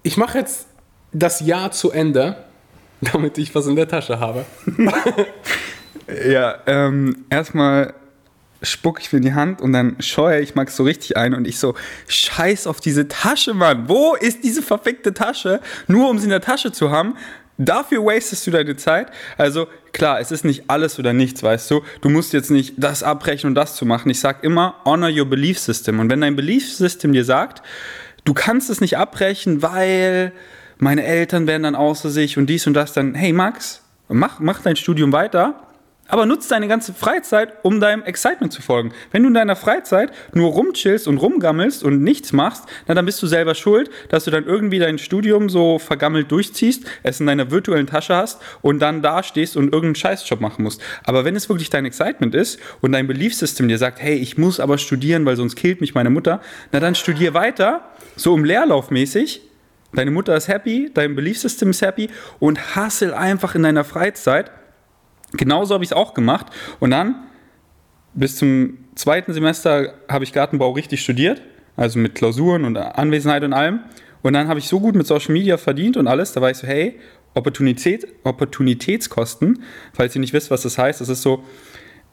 Speaker 2: ich mache jetzt das Jahr zu Ende, (laughs) damit ich was in der Tasche habe? (laughs)
Speaker 1: ja, ähm, erstmal spuck ich mir in die Hand und dann scheue ich Max so richtig ein und ich so, scheiß auf diese Tasche, Mann. Wo ist diese verfickte Tasche? Nur um sie in der Tasche zu haben. Dafür wastest du deine Zeit. Also klar, es ist nicht alles oder nichts, weißt du. Du musst jetzt nicht das abbrechen und das zu machen. Ich sag immer, honor your belief system. Und wenn dein belief system dir sagt, du kannst es nicht abbrechen, weil meine Eltern werden dann außer sich und dies und das, dann, hey Max, mach, mach dein Studium weiter aber nutzt deine ganze Freizeit, um deinem Excitement zu folgen. Wenn du in deiner Freizeit nur rumchillst und rumgammelst und nichts machst, na, dann bist du selber schuld, dass du dann irgendwie dein Studium so vergammelt durchziehst, es in deiner virtuellen Tasche hast und dann da stehst und irgendeinen Scheißjob machen musst. Aber wenn es wirklich dein Excitement ist und dein Belief System dir sagt, hey, ich muss aber studieren, weil sonst killt mich meine Mutter, na dann studier weiter, so im Leerlaufmäßig. Deine Mutter ist happy, dein Belief System ist happy und hustle einfach in deiner Freizeit Genauso habe ich es auch gemacht. Und dann bis zum zweiten Semester habe ich Gartenbau richtig studiert, also mit Klausuren und Anwesenheit und allem. Und dann habe ich so gut mit Social Media verdient und alles, da war ich so, hey, Opportunität, Opportunitätskosten, falls ihr nicht wisst, was das heißt, das ist so,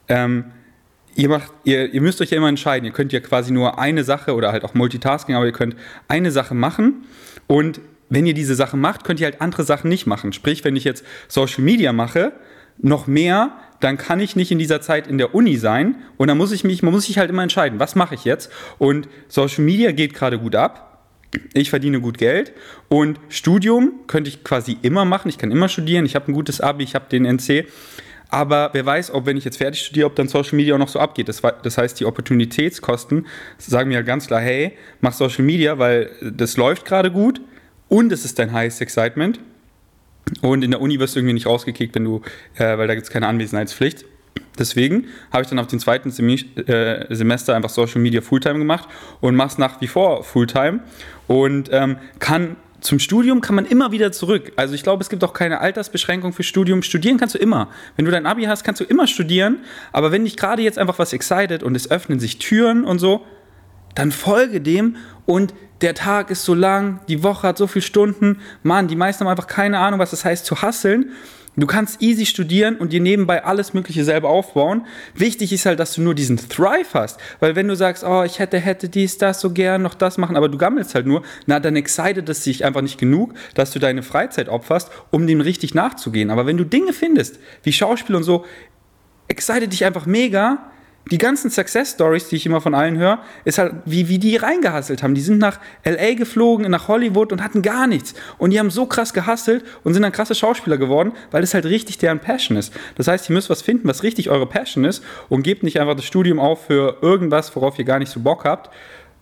Speaker 1: ähm, ihr, macht, ihr, ihr müsst euch ja immer entscheiden, ihr könnt ja quasi nur eine Sache oder halt auch Multitasking, aber ihr könnt eine Sache machen und wenn ihr diese Sache macht, könnt ihr halt andere Sachen nicht machen. Sprich, wenn ich jetzt Social Media mache, noch mehr, dann kann ich nicht in dieser Zeit in der Uni sein und dann muss ich mich, man muss sich halt immer entscheiden, was mache ich jetzt? Und Social Media geht gerade gut ab. Ich verdiene gut Geld und Studium könnte ich quasi immer machen. Ich kann immer studieren. Ich habe ein gutes Abi, ich habe den NC. Aber wer weiß, ob wenn ich jetzt fertig studiere, ob dann Social Media auch noch so abgeht. Das, das heißt, die Opportunitätskosten sagen mir ganz klar, hey, mach Social Media, weil das läuft gerade gut und es ist dein highest excitement. Und in der Uni wirst du irgendwie nicht rausgekickt, wenn du, äh, weil da gibt es keine Anwesenheitspflicht. Deswegen habe ich dann auf den zweiten äh, Semester einfach Social Media Fulltime gemacht und mache es nach wie vor Fulltime und ähm, kann zum Studium kann man immer wieder zurück. Also ich glaube, es gibt auch keine Altersbeschränkung für Studium. Studieren kannst du immer. Wenn du dein Abi hast, kannst du immer studieren. Aber wenn dich gerade jetzt einfach was excited und es öffnen sich Türen und so, dann folge dem und der Tag ist so lang, die Woche hat so viele Stunden. Mann, die meisten haben einfach keine Ahnung, was das heißt zu hasseln. Du kannst easy studieren und dir nebenbei alles Mögliche selber aufbauen. Wichtig ist halt, dass du nur diesen Thrive hast. Weil wenn du sagst, oh, ich hätte, hätte dies, das so gern, noch das machen, aber du gammelst halt nur, na, dann excited es dich einfach nicht genug, dass du deine Freizeit opferst, um dem richtig nachzugehen. Aber wenn du Dinge findest, wie Schauspiel und so, excited dich einfach mega, die ganzen Success Stories, die ich immer von allen höre, ist halt, wie, wie die reingehasselt haben. Die sind nach LA geflogen, nach Hollywood und hatten gar nichts. Und die haben so krass gehasselt und sind dann krasse Schauspieler geworden, weil das halt richtig deren Passion ist. Das heißt, ihr müsst was finden, was richtig eure Passion ist und gebt nicht einfach das Studium auf für irgendwas, worauf ihr gar nicht so Bock habt.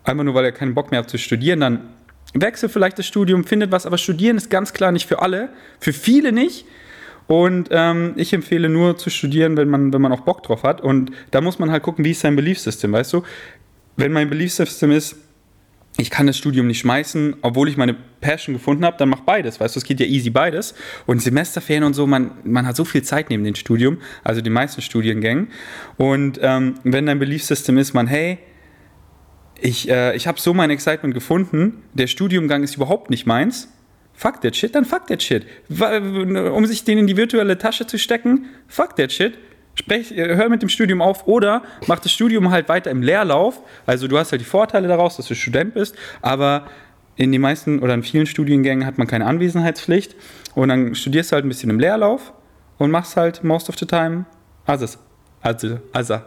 Speaker 1: Einfach nur, weil ihr keinen Bock mehr habt zu studieren, dann wechselt vielleicht das Studium, findet was, aber studieren ist ganz klar nicht für alle, für viele nicht. Und ähm, ich empfehle nur zu studieren, wenn man, wenn man auch Bock drauf hat. Und da muss man halt gucken, wie ist sein Belief System, weißt du? Wenn mein Belief System ist, ich kann das Studium nicht schmeißen, obwohl ich meine Passion gefunden habe, dann mach beides, weißt du, es geht ja easy beides. Und Semesterferien und so, man, man hat so viel Zeit neben dem Studium, also die meisten Studiengängen. Und ähm, wenn dein Belief System ist, man, hey, ich, äh, ich habe so mein Excitement gefunden, der Studiumgang ist überhaupt nicht meins, Fuck that shit, dann fuck that shit. Um sich den in die virtuelle Tasche zu stecken, fuck that shit. Sprech, äh, hör mit dem Studium auf oder mach das Studium halt weiter im Leerlauf. Also du hast halt die Vorteile daraus, dass du Student bist, aber in den meisten oder in vielen Studiengängen hat man keine Anwesenheitspflicht und dann studierst du halt ein bisschen im Leerlauf und machst halt most of the time others, also, also,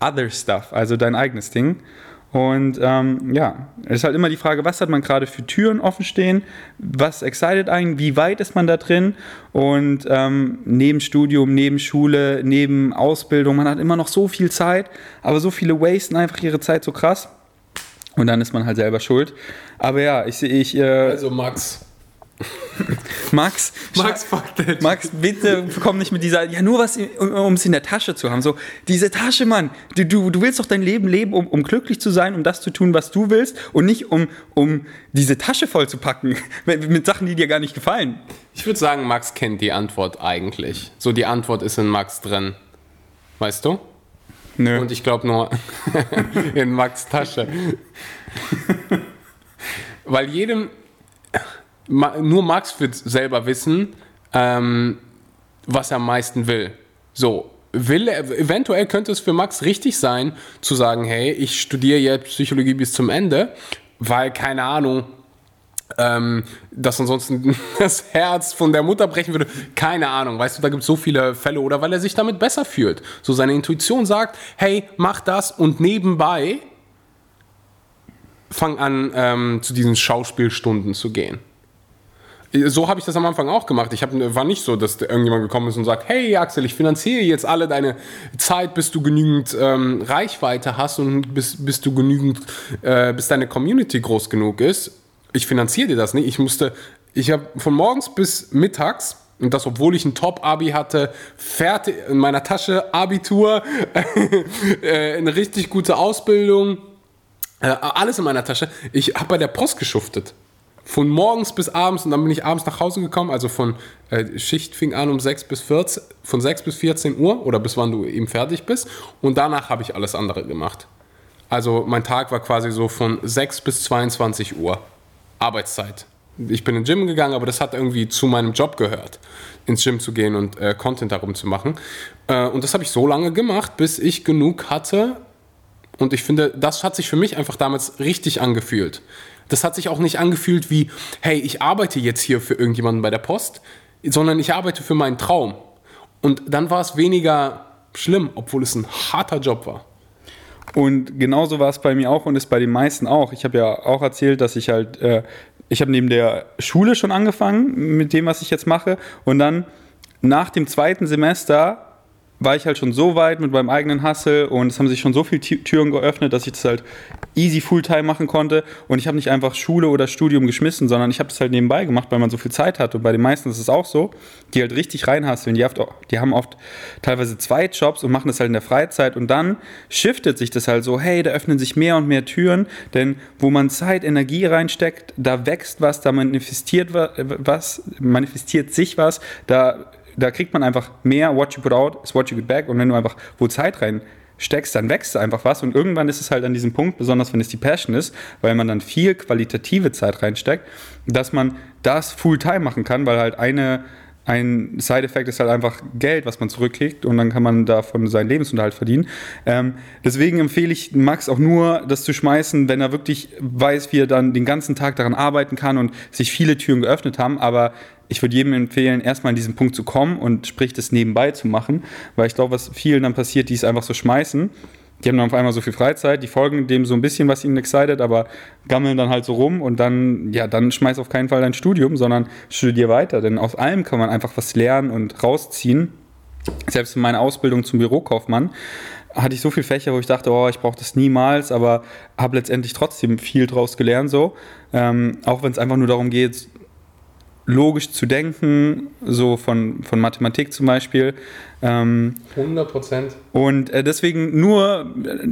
Speaker 1: other stuff, also dein eigenes Ding. Und ähm, ja, es ist halt immer die Frage, was hat man gerade für Türen offen stehen, was excited einen, wie weit ist man da drin? Und ähm, neben Studium, neben Schule, neben Ausbildung, man hat immer noch so viel Zeit, aber so viele wasten einfach ihre Zeit so krass. Und dann ist man halt selber schuld. Aber ja, ich sehe, ich... Äh,
Speaker 2: also Max, (laughs)
Speaker 1: Max,
Speaker 2: Max.
Speaker 1: Max, bitte komm nicht mit dieser, ja nur was, um es in der Tasche zu haben. So, diese Tasche, Mann, du, du, du willst doch dein Leben leben, um, um glücklich zu sein, um das zu tun, was du willst und nicht um, um diese Tasche voll zu packen (laughs) mit, mit Sachen, die dir gar nicht gefallen.
Speaker 2: Ich würde sagen, Max kennt die Antwort eigentlich. So, die Antwort ist in Max drin. Weißt du? Nö. Und ich glaube nur (laughs) in Max Tasche. Weil jedem, nur Max wird selber wissen, ähm, was er am meisten will. So, will er, eventuell könnte es für Max richtig sein, zu sagen, hey, ich studiere jetzt Psychologie bis zum Ende, weil, keine Ahnung, ähm, dass ansonsten (laughs) das Herz von der Mutter brechen würde. Keine Ahnung, weißt du, da gibt es so viele Fälle oder weil er sich damit besser fühlt. So seine Intuition sagt, hey, mach das und nebenbei fang an, ähm, zu diesen Schauspielstunden zu gehen. So habe ich das am Anfang auch gemacht. Ich hab, war nicht so, dass irgendjemand gekommen ist und sagt, hey Axel, ich finanziere jetzt alle deine Zeit, bis du genügend ähm, Reichweite hast und bis, bis du genügend, äh, bis deine Community groß genug ist. Ich finanziere dir das nicht. Ich musste, ich habe von morgens bis mittags und das, obwohl ich ein Top-Abi hatte, fertig in meiner Tasche, Abitur, (laughs) äh, eine richtig gute Ausbildung, äh, alles in meiner Tasche. Ich habe bei der Post geschuftet von morgens bis abends und dann bin ich abends nach Hause gekommen, also von äh, Schicht fing an um 6 bis 14, von 6 bis 14 Uhr oder bis wann du eben fertig bist und danach habe ich alles andere gemacht. Also mein Tag war quasi so von 6 bis 22 Uhr Arbeitszeit. Ich bin ins Gym gegangen, aber das hat irgendwie zu meinem Job gehört, ins Gym zu gehen und äh, Content darum zu machen. Äh, und das habe ich so lange gemacht, bis ich genug hatte. Und ich finde, das hat sich für mich einfach damals richtig angefühlt. Das hat sich auch nicht angefühlt wie, hey, ich arbeite jetzt hier für irgendjemanden bei der Post, sondern ich arbeite für meinen Traum. Und dann war es weniger schlimm, obwohl es ein harter Job war.
Speaker 1: Und genauso war es bei mir auch und ist bei den meisten auch. Ich habe ja auch erzählt, dass ich halt, äh, ich habe neben der Schule schon angefangen mit dem, was ich jetzt mache. Und dann nach dem zweiten Semester war ich halt schon so weit mit meinem eigenen Hustle und es haben sich schon so viele Türen geöffnet, dass ich das halt easy Fulltime machen konnte. Und ich habe nicht einfach Schule oder Studium geschmissen, sondern ich habe das halt nebenbei gemacht, weil man so viel Zeit hat. Und bei den meisten ist es auch so, die halt richtig reinhasseln, die, die haben oft teilweise zwei Jobs und machen das halt in der Freizeit. Und dann shiftet sich das halt so, hey, da öffnen sich mehr und mehr Türen, denn wo man Zeit, Energie reinsteckt, da wächst was, da manifestiert was, manifestiert sich was, da da kriegt man einfach mehr, what you put out is what you get back. Und wenn du einfach wo Zeit rein steckst, dann wächst einfach was. Und irgendwann ist es halt an diesem Punkt, besonders wenn es die Passion ist, weil man dann viel qualitative Zeit reinsteckt, dass man das Fulltime machen kann, weil halt eine ein Side-Effekt ist halt einfach Geld, was man zurückkriegt und dann kann man davon seinen Lebensunterhalt verdienen. Ähm, deswegen empfehle ich Max auch nur, das zu schmeißen, wenn er wirklich weiß, wie er dann den ganzen Tag daran arbeiten kann und sich viele Türen geöffnet haben. Aber ich würde jedem empfehlen, erstmal an diesen Punkt zu kommen und sprich das nebenbei zu machen, weil ich glaube, was vielen dann passiert, die es einfach so schmeißen, die haben dann auf einmal so viel Freizeit, die folgen dem so ein bisschen, was ihnen excited, aber gammeln dann halt so rum und dann, ja, dann schmeiß auf keinen Fall dein Studium, sondern studier weiter, denn aus allem kann man einfach was lernen und rausziehen. Selbst in meiner Ausbildung zum Bürokaufmann hatte ich so viele Fächer, wo ich dachte, oh, ich brauche das niemals, aber habe letztendlich trotzdem viel draus gelernt, so. Ähm, auch wenn es einfach nur darum geht, logisch zu denken, so von, von Mathematik zum Beispiel.
Speaker 2: Ähm, 100 Prozent.
Speaker 1: Und äh, deswegen nur, äh,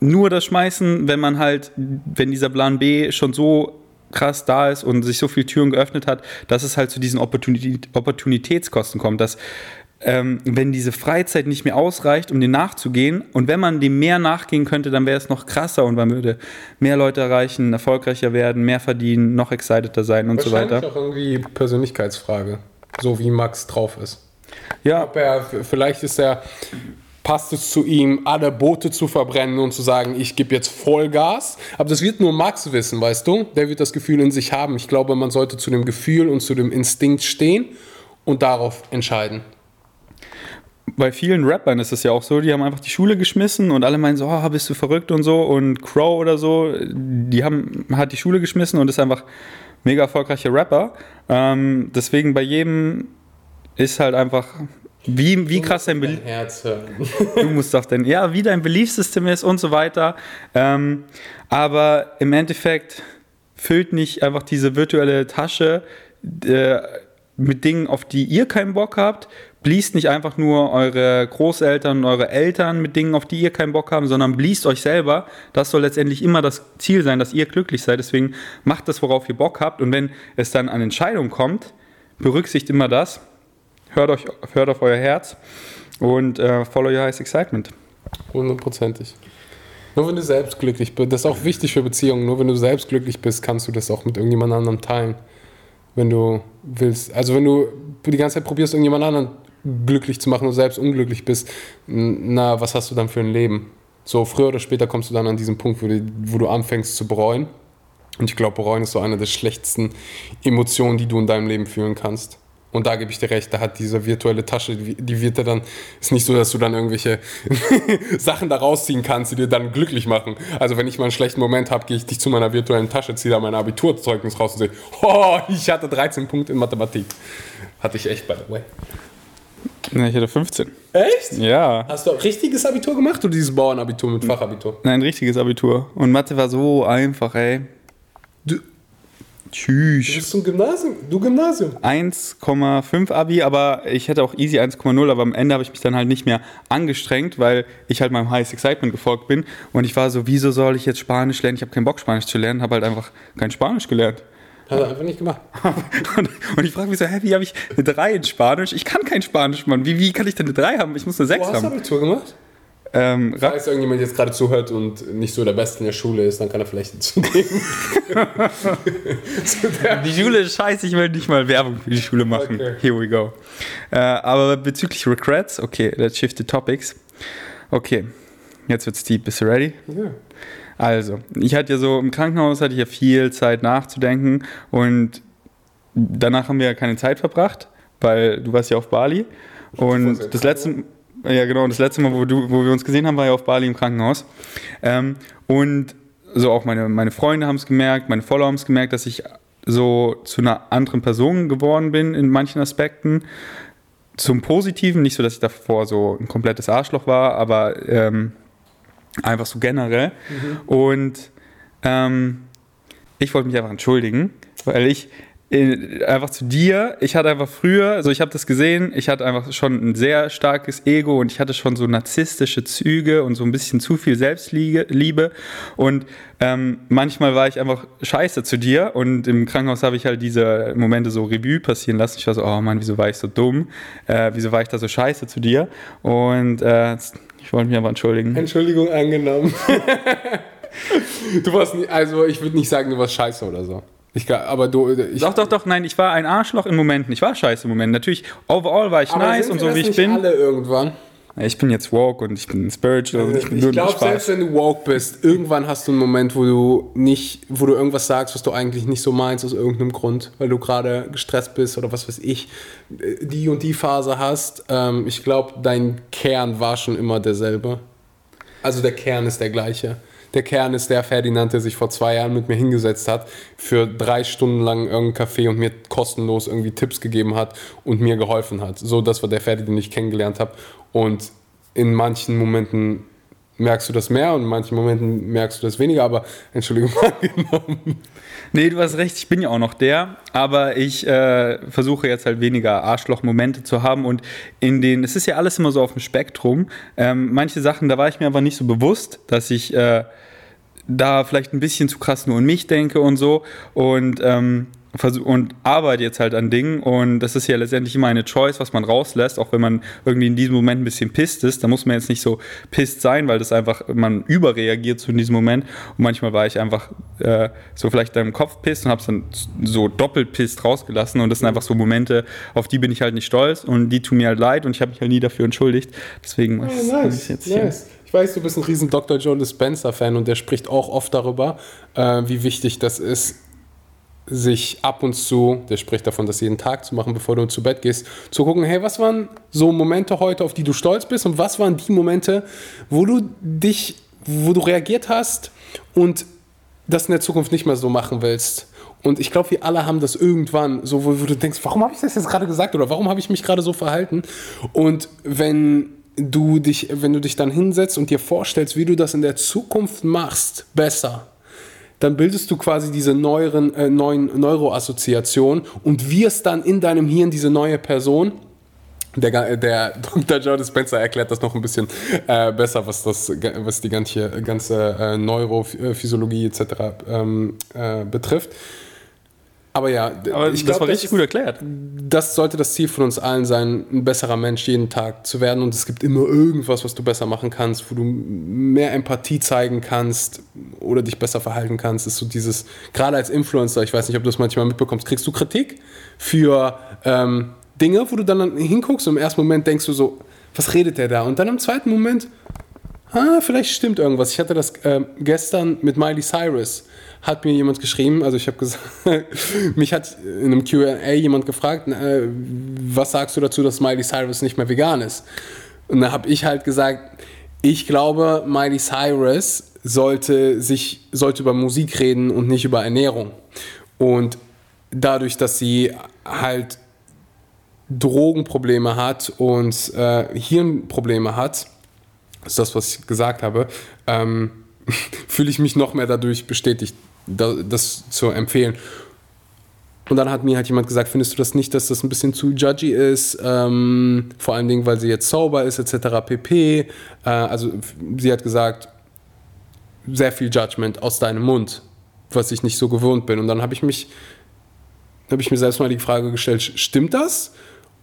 Speaker 1: nur das Schmeißen, wenn man halt, wenn dieser Plan B schon so krass da ist und sich so viele Türen geöffnet hat, dass es halt zu diesen Opportunität, Opportunitätskosten kommt, dass ähm, wenn diese Freizeit nicht mehr ausreicht, um dem nachzugehen. Und wenn man dem mehr nachgehen könnte, dann wäre es noch krasser und man würde mehr Leute erreichen, erfolgreicher werden, mehr verdienen, noch exciteder sein und so weiter.
Speaker 2: auch irgendwie Persönlichkeitsfrage, so wie Max drauf ist.
Speaker 1: Ja.
Speaker 2: Er, vielleicht ist er, passt es zu ihm, alle Boote zu verbrennen und zu sagen, ich gebe jetzt Vollgas. Aber das wird nur Max wissen, weißt du? Der wird das Gefühl in sich haben. Ich glaube, man sollte zu dem Gefühl und zu dem Instinkt stehen und darauf entscheiden
Speaker 1: bei vielen Rappern ist es ja auch so, die haben einfach die Schule geschmissen und alle meinen so, oh, bist du verrückt und so. Und Crow oder so, die haben, hat die Schule geschmissen und ist einfach mega erfolgreicher Rapper. Ähm, deswegen bei jedem ist halt einfach, wie, wie krass dein
Speaker 2: Belief. Herz hören. (laughs)
Speaker 1: du musst auf dein, ja, wie dein Beliefsystem ist und so weiter. Ähm, aber im Endeffekt füllt nicht einfach diese virtuelle Tasche äh, mit Dingen, auf die ihr keinen Bock habt, Bliest nicht einfach nur eure Großeltern und eure Eltern mit Dingen, auf die ihr keinen Bock habt, sondern bliest euch selber. Das soll letztendlich immer das Ziel sein, dass ihr glücklich seid. Deswegen macht das, worauf ihr Bock habt. Und wenn es dann an Entscheidungen kommt, berücksichtigt immer das. Hört, euch, hört auf euer Herz und äh, follow your highest excitement.
Speaker 2: Hundertprozentig. Nur wenn du selbst glücklich bist, das ist auch wichtig für Beziehungen, nur wenn du selbst glücklich bist, kannst du das auch mit irgendjemand anderem teilen. Wenn du willst, also wenn du die ganze Zeit probierst, irgendjemand anderen glücklich zu machen und selbst unglücklich bist, na, was hast du dann für ein Leben? So, früher oder später kommst du dann an diesen Punkt, wo du, wo du anfängst zu bereuen. Und ich glaube, bereuen ist so eine der schlechtesten Emotionen, die du in deinem Leben fühlen kannst. Und da gebe ich dir recht, da hat diese virtuelle Tasche, die wird dir dann, ist nicht so, dass du dann irgendwelche (laughs) Sachen da rausziehen kannst, die dir dann glücklich machen. Also wenn ich mal einen schlechten Moment habe, gehe ich dich zu meiner virtuellen Tasche, ziehe da mein Abiturzeugnis raus und sehe, (laughs) oh, ich hatte 13 Punkte in Mathematik. Hatte ich echt, by the way.
Speaker 1: Ne, ich hatte 15.
Speaker 2: Echt?
Speaker 1: Ja.
Speaker 2: Hast du auch richtiges Abitur gemacht oder dieses Bauernabitur mit Fachabitur?
Speaker 1: Nein, richtiges Abitur. Und Mathe war so einfach, ey.
Speaker 2: Du, Tschüss. Du bist zum Gymnasium? Du Gymnasium?
Speaker 1: 1,5 Abi, aber ich hätte auch easy 1,0, aber am Ende habe ich mich dann halt nicht mehr angestrengt, weil ich halt meinem Highest Excitement gefolgt bin. Und ich war so, wieso soll ich jetzt Spanisch lernen? Ich habe keinen Bock, Spanisch zu lernen, habe halt einfach kein Spanisch gelernt.
Speaker 2: Hat er einfach nicht gemacht. (laughs)
Speaker 1: und, und, ich frage mich so, hä, wie habe ich eine 3 in Spanisch? Ich kann kein Spanisch, Mann. Wie, wie kann ich denn eine 3 haben? Ich muss eine 6 haben.
Speaker 2: Wo hast du Abitur gemacht? Ähm, Falls irgendjemand jetzt gerade zuhört und nicht so der Beste in der Schule ist, dann kann er vielleicht zugeben. (laughs)
Speaker 1: die Schule ist scheiße, ich will nicht mal Werbung für die Schule machen. Okay. Here we go. Äh, aber bezüglich Regrets, okay, let's shift the topics. Okay, jetzt wird's deep. Bist du ready?
Speaker 2: Ja.
Speaker 1: Also, ich hatte ja so im Krankenhaus hatte ich ja viel Zeit nachzudenken und danach haben wir ja keine Zeit verbracht, weil du warst ja auf Bali und das letzte Ja, genau. Das letzte Mal, wo, du, wo wir uns gesehen haben, war ja auf Bali im Krankenhaus. Ähm, und so auch meine, meine Freunde haben es gemerkt, meine Follower haben es gemerkt, dass ich so zu einer anderen Person geworden bin in manchen Aspekten. Zum Positiven, nicht so, dass ich davor so ein komplettes Arschloch war, aber ähm, einfach so generell. Mhm. Und ähm, ich wollte mich einfach entschuldigen, weil ich einfach zu dir. Ich hatte einfach früher, also ich habe das gesehen, ich hatte einfach schon ein sehr starkes Ego und ich hatte schon so narzisstische Züge und so ein bisschen zu viel Selbstliebe. Und ähm, manchmal war ich einfach scheiße zu dir und im Krankenhaus habe ich halt diese Momente so Revue passieren lassen. Ich war so, oh Mann, wieso war ich so dumm? Äh, wieso war ich da so scheiße zu dir? Und äh, ich wollte mich aber entschuldigen.
Speaker 2: Entschuldigung angenommen. (laughs) du warst nie, also ich würde nicht sagen, du warst scheiße oder so. Ich, aber du,
Speaker 1: ich, doch, doch, doch, nein, ich war ein Arschloch in Momenten. Ich war scheiße im Moment. Natürlich, overall war ich nice und so wie ich bin.
Speaker 2: alle irgendwann?
Speaker 1: Ich bin jetzt woke und ich bin spiritual und ich bin
Speaker 2: Ich glaube, selbst wenn du woke bist, irgendwann hast du einen Moment, wo du nicht, wo du irgendwas sagst, was du eigentlich nicht so meinst aus irgendeinem Grund, weil du gerade gestresst bist oder was weiß ich, die und die Phase hast. Ähm, ich glaube, dein Kern war schon immer derselbe. Also der Kern ist der gleiche. Der Kern ist der Ferdinand, der sich vor zwei Jahren mit mir hingesetzt hat, für drei Stunden lang irgendein Café und mir kostenlos irgendwie Tipps gegeben hat und mir geholfen hat. So, das war der Ferdi, den ich kennengelernt habe. Und in manchen Momenten merkst du das mehr und in manchen Momenten merkst du das weniger, aber Entschuldigung, (laughs) angenommen.
Speaker 1: Nee, du hast recht, ich bin ja auch noch der, aber ich äh, versuche jetzt halt weniger Arschloch-Momente zu haben und in den, es ist ja alles immer so auf dem Spektrum. Ähm, manche Sachen, da war ich mir aber nicht so bewusst, dass ich äh, da vielleicht ein bisschen zu krass nur an mich denke und so und ähm, und arbeite jetzt halt an Dingen und das ist ja letztendlich immer eine Choice, was man rauslässt, auch wenn man irgendwie in diesem Moment ein bisschen pisst ist, da muss man jetzt nicht so pisst sein, weil das einfach, man überreagiert zu so diesem Moment und manchmal war ich einfach äh, so vielleicht deinem Kopf pisst und hab's dann so doppelt pisst rausgelassen und das sind einfach so Momente, auf die bin ich halt nicht stolz und die tun mir halt leid und ich habe mich halt nie dafür entschuldigt, deswegen
Speaker 2: oh, nice, ich jetzt nice. hier. Ich weiß, du bist ein riesen Dr. Joe Dispenza-Fan und der spricht auch oft darüber, äh, wie wichtig das ist, sich ab und zu, der spricht davon, das jeden Tag zu machen, bevor du zu Bett gehst, zu gucken, hey, was waren so Momente heute, auf die du stolz bist und was waren die Momente, wo du dich, wo du reagiert hast und das in der Zukunft nicht mehr so machen willst. Und ich glaube, wir alle haben das irgendwann, so wo, du denkst, warum habe ich das jetzt gerade gesagt oder warum habe ich mich gerade so verhalten? Und wenn du dich, wenn du dich dann hinsetzt und dir vorstellst, wie du das in der Zukunft machst, besser, dann bildest du quasi diese neueren, äh, neuen Neuroassoziationen und wirst dann in deinem Hirn diese neue Person. Der, der Dr. Joe Dispenza erklärt das noch ein bisschen äh, besser, was, das, was die ganze, ganze äh, Neurophysiologie etc. Ähm, äh, betrifft. Aber ja,
Speaker 1: Aber ich glaube, das war richtig gut erklärt.
Speaker 2: Das sollte das Ziel von uns allen sein, ein besserer Mensch jeden Tag zu werden. Und es gibt immer irgendwas, was du besser machen kannst, wo du mehr Empathie zeigen kannst oder dich besser verhalten kannst. Das ist so dieses, gerade als Influencer, ich weiß nicht, ob du das manchmal mitbekommst, kriegst du Kritik für ähm, Dinge, wo du dann hinguckst und im ersten Moment denkst du so, was redet der da? Und dann im zweiten Moment, ah, vielleicht stimmt irgendwas. Ich hatte das äh, gestern mit Miley Cyrus hat mir jemand geschrieben, also ich habe gesagt, (laughs) mich hat in einem QA jemand gefragt, äh, was sagst du dazu, dass Miley Cyrus nicht mehr vegan ist? Und da habe ich halt gesagt, ich glaube, Miley Cyrus sollte sich sollte über Musik reden und nicht über Ernährung. Und dadurch, dass sie halt Drogenprobleme hat und äh, Hirnprobleme hat, ist das, was ich gesagt habe, ähm, (laughs) fühle ich mich noch mehr dadurch bestätigt, das zu empfehlen. Und dann hat mir halt jemand gesagt, findest du das nicht, dass das ein bisschen zu judgy ist, ähm, vor allen Dingen, weil sie jetzt sauber ist, etc. pp. Äh, also sie hat gesagt, sehr viel Judgment aus deinem Mund, was ich nicht so gewohnt bin. Und dann habe ich mich, habe ich mir selbst mal die Frage gestellt, stimmt das?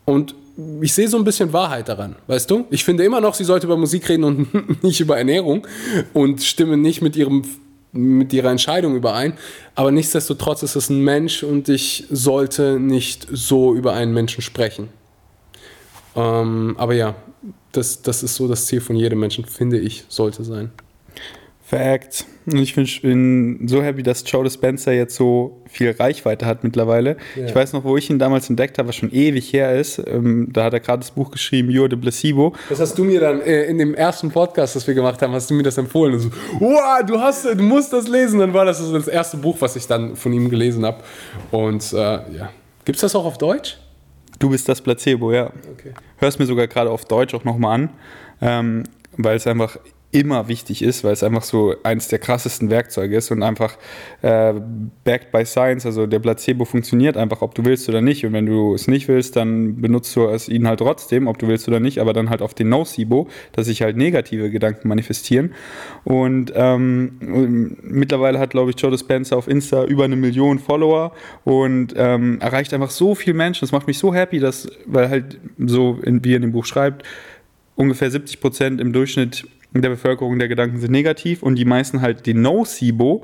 Speaker 2: Und ich sehe so ein bisschen Wahrheit daran, weißt du? Ich finde immer noch, sie sollte über Musik reden und (laughs) nicht über Ernährung und stimme nicht mit ihrem mit ihrer Entscheidung überein. Aber nichtsdestotrotz ist es ein Mensch und ich sollte nicht so über einen Menschen sprechen. Ähm, aber ja, das, das ist so das Ziel von jedem Menschen, finde ich, sollte sein.
Speaker 1: Fact. Und ich bin so happy, dass Joe Dispenza jetzt so viel Reichweite hat mittlerweile.
Speaker 2: Ja.
Speaker 1: Ich weiß noch, wo ich ihn damals entdeckt habe, was schon ewig her ist. Ähm, da hat er gerade das Buch geschrieben, You're the Placebo.
Speaker 2: Das hast du mir dann äh, in dem ersten Podcast, das wir gemacht haben, hast du mir das empfohlen. Und so, wow, du, hast, du musst das lesen. Dann war das das erste Buch, was ich dann von ihm gelesen habe. Und äh, ja. Gibt es das auch auf Deutsch?
Speaker 1: Du bist das Placebo, ja.
Speaker 2: Okay.
Speaker 1: Hörst mir sogar gerade auf Deutsch auch nochmal an, ähm, weil es einfach immer wichtig ist, weil es einfach so eins der krassesten Werkzeuge ist und einfach äh, backed by science, also der Placebo funktioniert einfach, ob du willst oder nicht. Und wenn du es nicht willst, dann benutzt du es ihn halt trotzdem, ob du willst oder nicht, aber dann halt auf den Nocebo, dass sich halt negative Gedanken manifestieren. Und ähm, mittlerweile hat, glaube ich, Joe Dispenza auf Insta über eine Million Follower und ähm, erreicht einfach so viele Menschen. Das macht mich so happy, dass, weil halt so, in, wie er in dem Buch schreibt, ungefähr 70 Prozent im Durchschnitt der Bevölkerung der Gedanken sind negativ und die meisten halt den Nocebo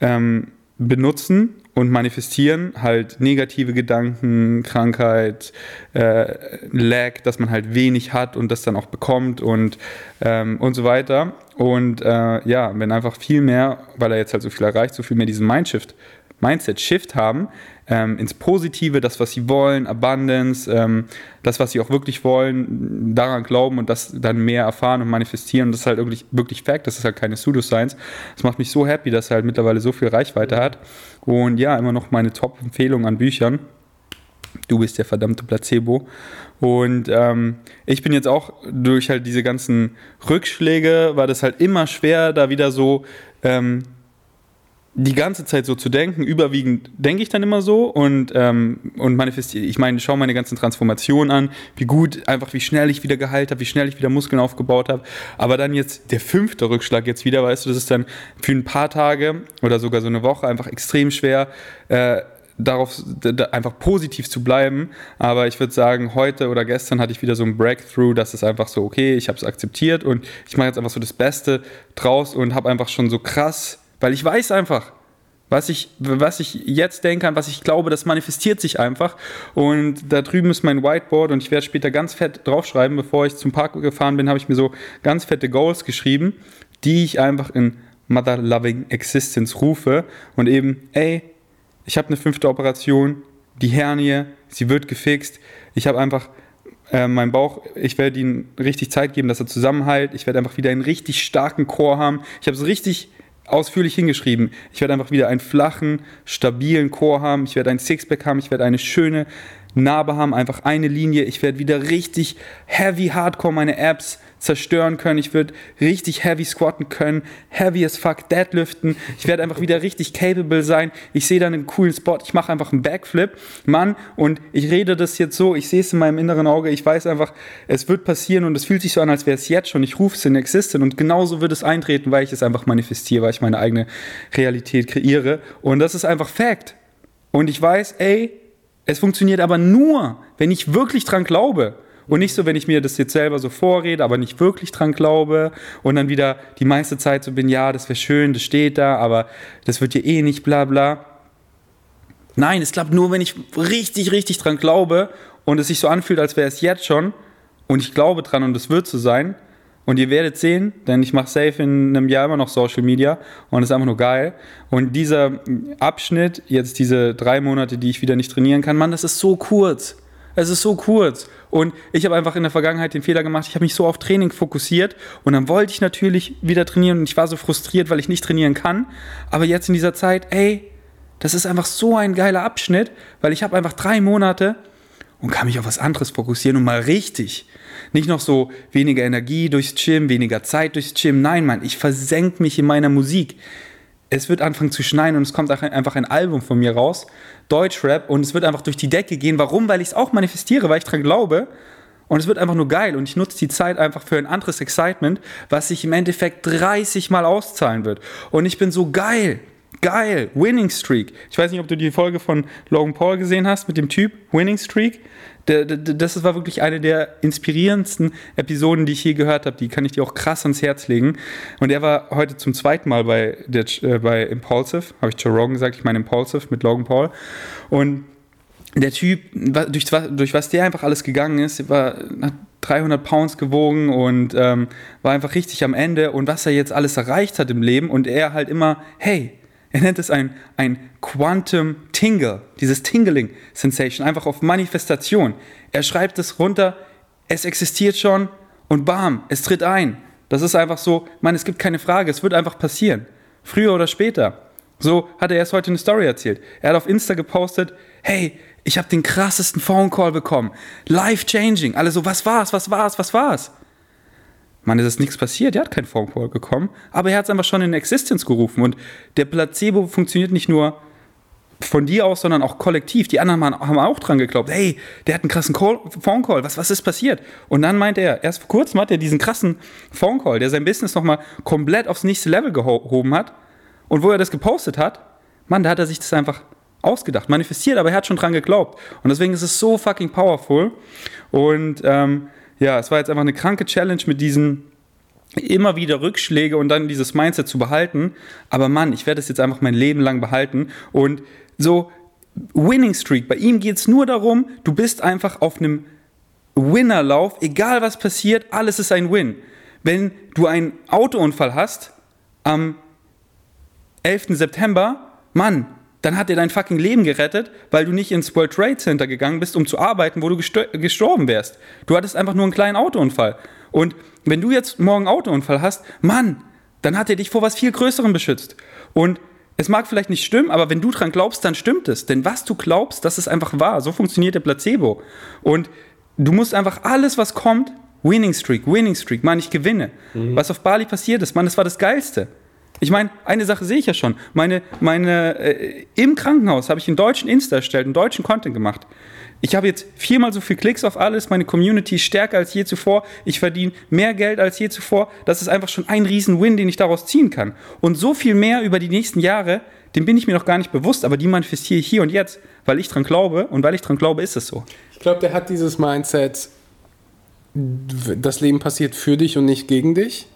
Speaker 1: ähm, benutzen und manifestieren halt negative Gedanken, Krankheit, äh, Lag, dass man halt wenig hat und das dann auch bekommt und, ähm, und so weiter. Und äh, ja, wenn einfach viel mehr, weil er jetzt halt so viel erreicht, so viel mehr diesen Mindshift, Mindset-Shift haben, ähm, ins Positive, das, was sie wollen, Abundance, ähm, das, was sie auch wirklich wollen, daran glauben und das dann mehr erfahren und manifestieren. Und das ist halt wirklich, wirklich Fact, das ist halt keine Pseudoscience. Das macht mich so happy, dass er halt mittlerweile so viel Reichweite hat. Und ja, immer noch meine Top-Empfehlung an Büchern. Du bist der verdammte Placebo. Und ähm, ich bin jetzt auch durch halt diese ganzen Rückschläge, war das halt immer schwer, da wieder so ähm, die ganze Zeit so zu denken. Überwiegend denke ich dann immer so und, ähm, und manifestiere. Ich meine, schau meine ganzen Transformationen an, wie gut, einfach wie schnell ich wieder geheilt habe, wie schnell ich wieder Muskeln aufgebaut habe. Aber dann jetzt der fünfte Rückschlag jetzt wieder, weißt du, das ist dann für ein paar Tage oder sogar so eine Woche einfach extrem schwer. Äh, darauf einfach positiv zu bleiben. Aber ich würde sagen, heute oder gestern hatte ich wieder so ein Breakthrough, dass es einfach so, okay, ich habe es akzeptiert und ich mache jetzt einfach so das Beste draus und habe einfach schon so krass weil ich weiß einfach, was ich, was ich jetzt denke an, was ich glaube, das manifestiert sich einfach. Und da drüben ist mein Whiteboard und ich werde später ganz fett draufschreiben. Bevor ich zum Park gefahren bin, habe ich mir so ganz fette Goals geschrieben, die ich einfach in Mother Loving Existence rufe. Und eben, ey, ich habe eine fünfte Operation, die Hernie, sie wird gefixt. Ich habe einfach äh, meinen Bauch, ich werde ihm richtig Zeit geben, dass er zusammenhält. Ich werde einfach wieder einen richtig starken Chor haben. Ich habe es richtig ausführlich hingeschrieben. Ich werde einfach wieder einen flachen, stabilen Chor haben. Ich werde ein Sixpack haben. Ich werde eine schöne Narbe haben, einfach eine Linie. Ich werde wieder richtig heavy, hardcore meine Apps zerstören können. Ich würde richtig heavy squatten können, heavy as fuck deadliften. Ich werde einfach wieder richtig capable sein. Ich sehe dann einen coolen Spot. Ich mache einfach einen Backflip, Mann. Und ich rede das jetzt so. Ich sehe es in meinem inneren Auge. Ich weiß einfach, es wird passieren und es fühlt sich so an, als wäre es jetzt schon. Ich rufe es in Existence und genauso wird es eintreten, weil ich es einfach manifestiere, weil ich meine eigene Realität kreiere. Und das ist einfach Fact. Und ich weiß, ey, es funktioniert aber nur, wenn ich wirklich dran glaube. Und nicht so, wenn ich mir das jetzt selber so vorrede, aber nicht wirklich dran glaube und dann wieder die meiste Zeit so bin, ja, das wäre schön, das steht da, aber das wird ja eh nicht, bla bla. Nein, es klappt nur, wenn ich richtig, richtig dran glaube und es sich so anfühlt, als wäre es jetzt schon und ich glaube dran und es wird so sein. Und ihr werdet sehen, denn ich mache safe in einem Jahr immer noch Social Media und es ist einfach nur geil. Und dieser Abschnitt, jetzt diese drei Monate, die ich wieder nicht trainieren kann, Mann, das ist so kurz. Es ist so kurz. Und ich habe einfach in der Vergangenheit den Fehler gemacht, ich habe mich so auf Training fokussiert und dann wollte ich natürlich wieder trainieren und ich war so frustriert, weil ich nicht trainieren kann. Aber jetzt in dieser Zeit, ey, das ist einfach so ein geiler Abschnitt, weil ich habe einfach drei Monate und kann mich auf was anderes fokussieren und mal richtig. Nicht noch so weniger Energie durchs Gym, weniger Zeit durchs Gym. Nein, Mann, ich versenke mich in meiner Musik. Es wird anfangen zu schneien und es kommt einfach ein Album von mir raus, Deutschrap, und es wird einfach durch die Decke gehen. Warum? Weil ich es auch manifestiere, weil ich dran glaube. Und es wird einfach nur geil und ich nutze die Zeit einfach für ein anderes Excitement, was sich im Endeffekt 30 Mal auszahlen wird. Und ich bin so geil. Geil, Winning Streak. Ich weiß nicht, ob du die Folge von Logan Paul gesehen hast mit dem Typ Winning Streak das war wirklich eine der inspirierendsten Episoden, die ich je gehört habe. Die kann ich dir auch krass ans Herz legen. Und er war heute zum zweiten Mal bei, der, äh, bei Impulsive, habe ich Joe Rogan gesagt, ich meine Impulsive mit Logan Paul. Und der Typ, durch, durch was der einfach alles gegangen ist, war, hat 300 Pounds gewogen und ähm, war einfach richtig am Ende und was er jetzt alles erreicht hat im Leben und er halt immer, hey, er nennt es ein, ein Quantum Tingle, dieses Tingling Sensation, einfach auf Manifestation. Er schreibt es runter, es existiert schon und bam, es tritt ein. Das ist einfach so, man, es gibt keine Frage, es wird einfach passieren. Früher oder später. So hat er erst heute eine Story erzählt. Er hat auf Insta gepostet, hey, ich habe den krassesten Phone Call bekommen. Life changing. Alle so, was war's, was war's, was war's? Mann, es ist nichts passiert, er hat keinen Phone Call bekommen, aber er hat es einfach schon in Existence gerufen. Und der Placebo funktioniert nicht nur von dir aus, sondern auch kollektiv. Die anderen haben auch dran geglaubt, hey, der hat einen krassen Call, Phone Call, was, was ist passiert? Und dann meinte er, erst vor kurzem hat er diesen krassen Phone Call, der sein Business nochmal komplett aufs nächste Level gehoben hat. Und wo er das gepostet hat, Mann, da hat er sich das einfach ausgedacht, manifestiert, aber er hat schon dran geglaubt. Und deswegen ist es so fucking powerful. Und ähm, ja, es war jetzt einfach eine kranke Challenge mit diesen immer wieder Rückschläge und dann dieses Mindset zu behalten. Aber Mann, ich werde es jetzt einfach mein Leben lang behalten. Und so Winning Streak, bei ihm geht es nur darum, du bist einfach auf einem Winnerlauf, egal was passiert, alles ist ein Win. Wenn du einen Autounfall hast am 11. September, Mann, dann hat er dein fucking Leben gerettet, weil du nicht ins World Trade Center gegangen bist, um zu arbeiten, wo du gestorben wärst. Du hattest einfach nur einen kleinen Autounfall. Und wenn du jetzt morgen einen Autounfall hast, Mann, dann hat er dich vor was viel Größerem beschützt. Und es mag vielleicht nicht stimmen, aber wenn du dran glaubst, dann stimmt es. Denn was du glaubst, das ist einfach wahr. So funktioniert der Placebo. Und du musst einfach alles, was kommt, Winning Streak, Winning Streak, Mann, ich gewinne. Mhm. Was auf Bali passiert ist, Mann, das war das Geilste. Ich meine, eine Sache sehe ich ja schon. Meine, meine, äh, Im Krankenhaus habe ich einen deutschen Insta erstellt, einen deutschen Content gemacht. Ich habe jetzt viermal so viel Klicks auf alles, meine Community ist stärker als je zuvor, ich verdiene mehr Geld als je zuvor. Das ist einfach schon ein Riesen-Win, den ich daraus ziehen kann. Und so viel mehr über die nächsten Jahre, dem bin ich mir noch gar nicht bewusst, aber die manifestiere ich hier und jetzt, weil ich dran glaube und weil ich dran glaube, ist es so.
Speaker 2: Ich glaube, der hat dieses Mindset, das Leben passiert für dich und nicht gegen dich.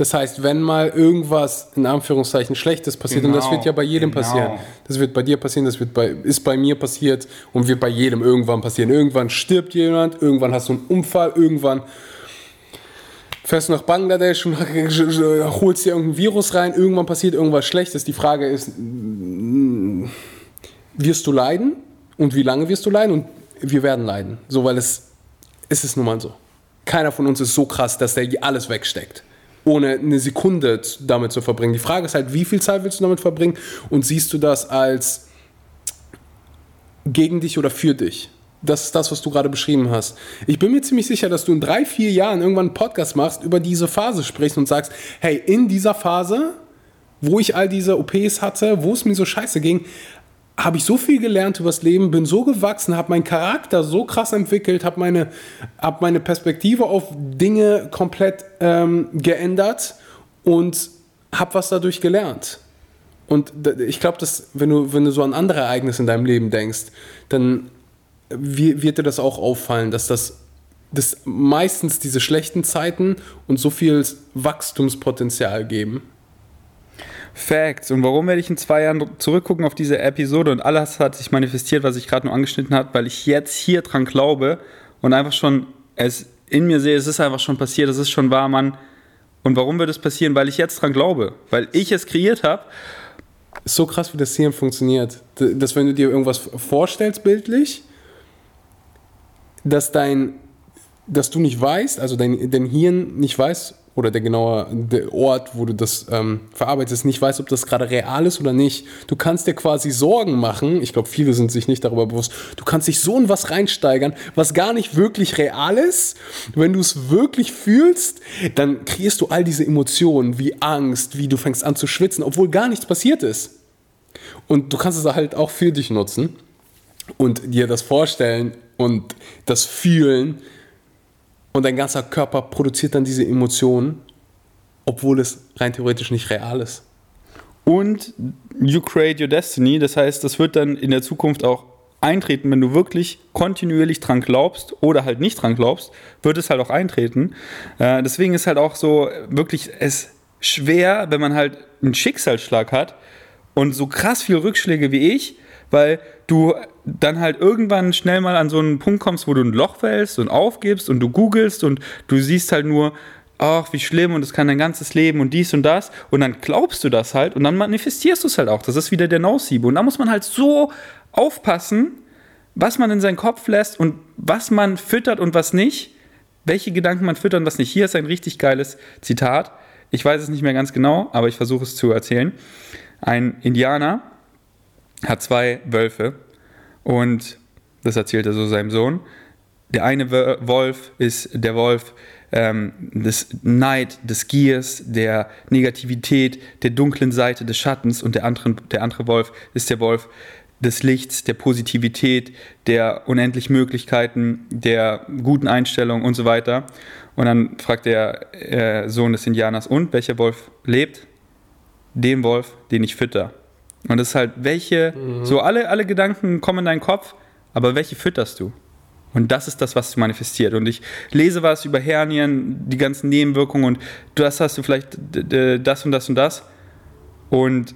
Speaker 2: Das heißt, wenn mal irgendwas in Anführungszeichen Schlechtes passiert, genau, und das wird ja bei jedem genau. passieren, das wird bei dir passieren, das wird bei, ist bei mir passiert und wird bei jedem irgendwann passieren. Irgendwann stirbt jemand, irgendwann hast du einen Unfall, irgendwann fährst du nach Bangladesch und (laughs) holst dir irgendein Virus rein, irgendwann passiert irgendwas Schlechtes. Die Frage ist, wirst du leiden und wie lange wirst du leiden? Und wir werden leiden, so weil es, es ist nun mal so. Keiner von uns ist so krass, dass der alles wegsteckt ohne eine Sekunde damit zu verbringen. Die Frage ist halt, wie viel Zeit willst du damit verbringen und siehst du das als gegen dich oder für dich? Das ist das, was du gerade beschrieben hast. Ich bin mir ziemlich sicher, dass du in drei, vier Jahren irgendwann einen Podcast machst, über diese Phase sprichst und sagst, hey, in dieser Phase, wo ich all diese OPs hatte, wo es mir so scheiße ging, habe ich so viel gelernt über das Leben, bin so gewachsen, habe meinen Charakter so krass entwickelt, habe meine, hab meine Perspektive auf Dinge komplett ähm, geändert und habe was dadurch gelernt. Und ich glaube, dass wenn du, wenn du so an andere Ereignisse in deinem Leben denkst, dann wird dir das auch auffallen, dass das dass meistens diese schlechten Zeiten und so viel Wachstumspotenzial geben.
Speaker 1: Facts. Und warum werde ich in zwei Jahren zurückgucken auf diese Episode und alles hat sich manifestiert, was ich gerade nur angeschnitten habe, weil ich jetzt hier dran glaube und einfach schon es in mir sehe, es ist einfach schon passiert, es ist schon wahr, Mann. Und warum wird es passieren? Weil ich jetzt dran glaube, weil ich es kreiert habe.
Speaker 2: So krass, wie das Hirn funktioniert. Dass wenn du dir irgendwas vorstellst bildlich, dass dein, dass du nicht weißt, also dein, dein Hirn nicht weiß, oder der genaue der Ort, wo du das ähm, verarbeitest, nicht weißt, ob das gerade real ist oder nicht. Du kannst dir quasi Sorgen machen. Ich glaube, viele sind sich nicht darüber bewusst. Du kannst dich so in was reinsteigern, was gar nicht wirklich real ist. Wenn du es wirklich fühlst, dann kreierst du all diese Emotionen wie Angst, wie du fängst an zu schwitzen, obwohl gar nichts passiert ist. Und du kannst es halt auch für dich nutzen und dir das vorstellen und das fühlen und dein ganzer Körper produziert dann diese Emotionen, obwohl es rein theoretisch nicht real ist.
Speaker 1: Und you create your destiny, das heißt, das wird dann in der Zukunft auch eintreten, wenn du wirklich kontinuierlich dran glaubst oder halt nicht dran glaubst, wird es halt auch eintreten. Äh, deswegen ist halt auch so wirklich es schwer, wenn man halt einen Schicksalsschlag hat und so krass viele Rückschläge wie ich, weil du dann halt irgendwann schnell mal an so einen Punkt kommst, wo du ein Loch fällst und aufgibst und du googelst und du siehst halt nur, ach, wie schlimm und es kann dein ganzes Leben und dies und das und dann glaubst du das halt und dann manifestierst du es halt auch. Das ist wieder der Nosiebe und da muss man halt so aufpassen, was man in seinen Kopf lässt und was man füttert und was nicht, welche Gedanken man füttert und was nicht. Hier ist ein richtig geiles Zitat. Ich weiß es nicht mehr ganz genau, aber ich versuche es zu erzählen. Ein Indianer hat zwei Wölfe und das erzählt er so seinem Sohn. Der eine Wolf ist der Wolf ähm, des Neid, des Giers, der Negativität, der dunklen Seite des Schattens und der andere, der andere Wolf ist der Wolf des Lichts, der Positivität, der unendlich Möglichkeiten, der guten Einstellung und so weiter. Und dann fragt der äh, Sohn des Indianers, und welcher Wolf lebt? Den Wolf, den ich fütter. Und das ist halt, welche, mhm. so alle, alle Gedanken kommen in deinen Kopf, aber welche fütterst du? Und das ist das, was du manifestiert. Und ich lese was über Hernien, die ganzen Nebenwirkungen und das hast du vielleicht das und das und das. Und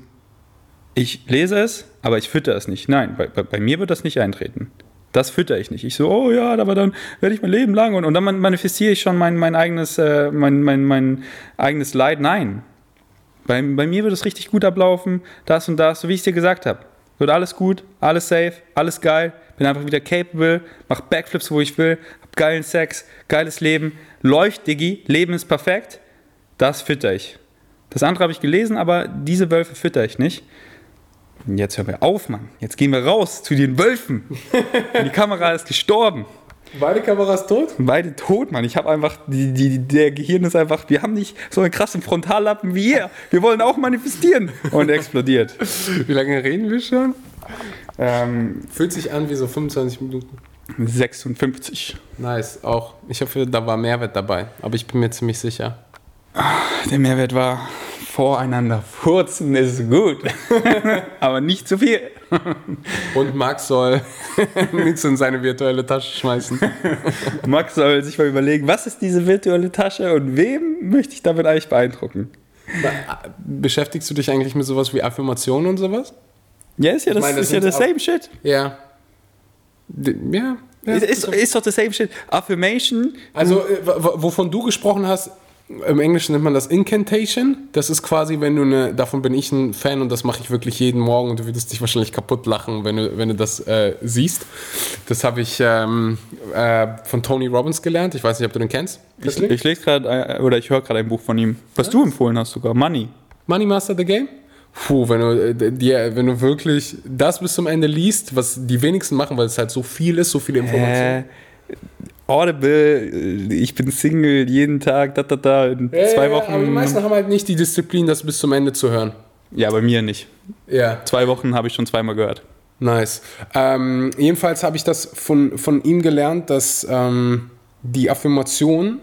Speaker 1: ich lese es, aber ich fütter es nicht. Nein, bei, bei, bei mir wird das nicht eintreten. Das fütter ich nicht. Ich so, oh ja, aber dann werde ich mein Leben lang und, und dann manifestiere ich schon mein, mein, eigenes, äh, mein, mein, mein eigenes Leid. Nein. Bei, bei mir wird es richtig gut ablaufen, das und das, so wie ich es dir gesagt habe. Wird alles gut, alles safe, alles geil, bin einfach wieder capable, mach Backflips, wo ich will, hab geilen Sex, geiles Leben, läuft, Diggi, Leben ist perfekt. Das fütter ich. Das andere habe ich gelesen, aber diese Wölfe fütter ich nicht. Und jetzt hören wir auf, Mann. Jetzt gehen wir raus zu den Wölfen. (laughs) die Kamera ist gestorben.
Speaker 2: Beide Kameras tot?
Speaker 1: Beide tot, Mann. Ich habe einfach, die, die, der Gehirn ist einfach, wir haben nicht so einen krassen Frontallappen wie ihr. Wir wollen auch manifestieren. Und explodiert. (laughs)
Speaker 2: Wie lange reden wir schon? Ähm, Fühlt sich an wie so 25 Minuten.
Speaker 1: 56.
Speaker 2: Nice, auch. Ich hoffe, da war Mehrwert dabei, aber ich bin mir ziemlich sicher.
Speaker 1: Der Mehrwert war voreinander furzen ist gut, (laughs) aber nicht zu viel.
Speaker 2: Und Max soll (laughs) nichts in seine virtuelle Tasche schmeißen. (laughs)
Speaker 1: Max soll sich mal überlegen, was ist diese virtuelle Tasche und wem möchte ich damit eigentlich beeindrucken?
Speaker 2: Beschäftigst du dich eigentlich mit sowas wie Affirmationen und sowas?
Speaker 1: Ja, ist ja das, meine, das ist ja das same shit.
Speaker 2: Ja.
Speaker 1: Ja. ja ist, ist, doch das same shit. Affirmation.
Speaker 2: Also, äh, wovon du gesprochen hast, im Englischen nennt man das Incantation. Das ist quasi, wenn du eine, davon bin ich ein Fan und das mache ich wirklich jeden Morgen und du würdest dich wahrscheinlich kaputt lachen, wenn du, wenn du das äh, siehst. Das habe ich ähm, äh, von Tony Robbins gelernt. Ich weiß nicht, ob du den kennst.
Speaker 1: Ich, ich lese gerade, äh, oder ich höre gerade ein Buch von ihm, was ja? du empfohlen hast sogar, Money.
Speaker 2: Money Master the Game? Puh, wenn du, äh, dir, wenn du wirklich das bis zum Ende liest, was die wenigsten machen, weil es halt so viel ist, so viele Informationen.
Speaker 1: Äh, Audible, ich bin Single jeden Tag, da, da, da, in ja, zwei Wochen.
Speaker 2: aber die meisten haben halt nicht die Disziplin, das bis zum Ende zu hören.
Speaker 1: Ja, bei mir nicht.
Speaker 2: Ja.
Speaker 1: Zwei Wochen habe ich schon zweimal gehört.
Speaker 2: Nice. Ähm, jedenfalls habe ich das von, von ihm gelernt, dass ähm, die Affirmation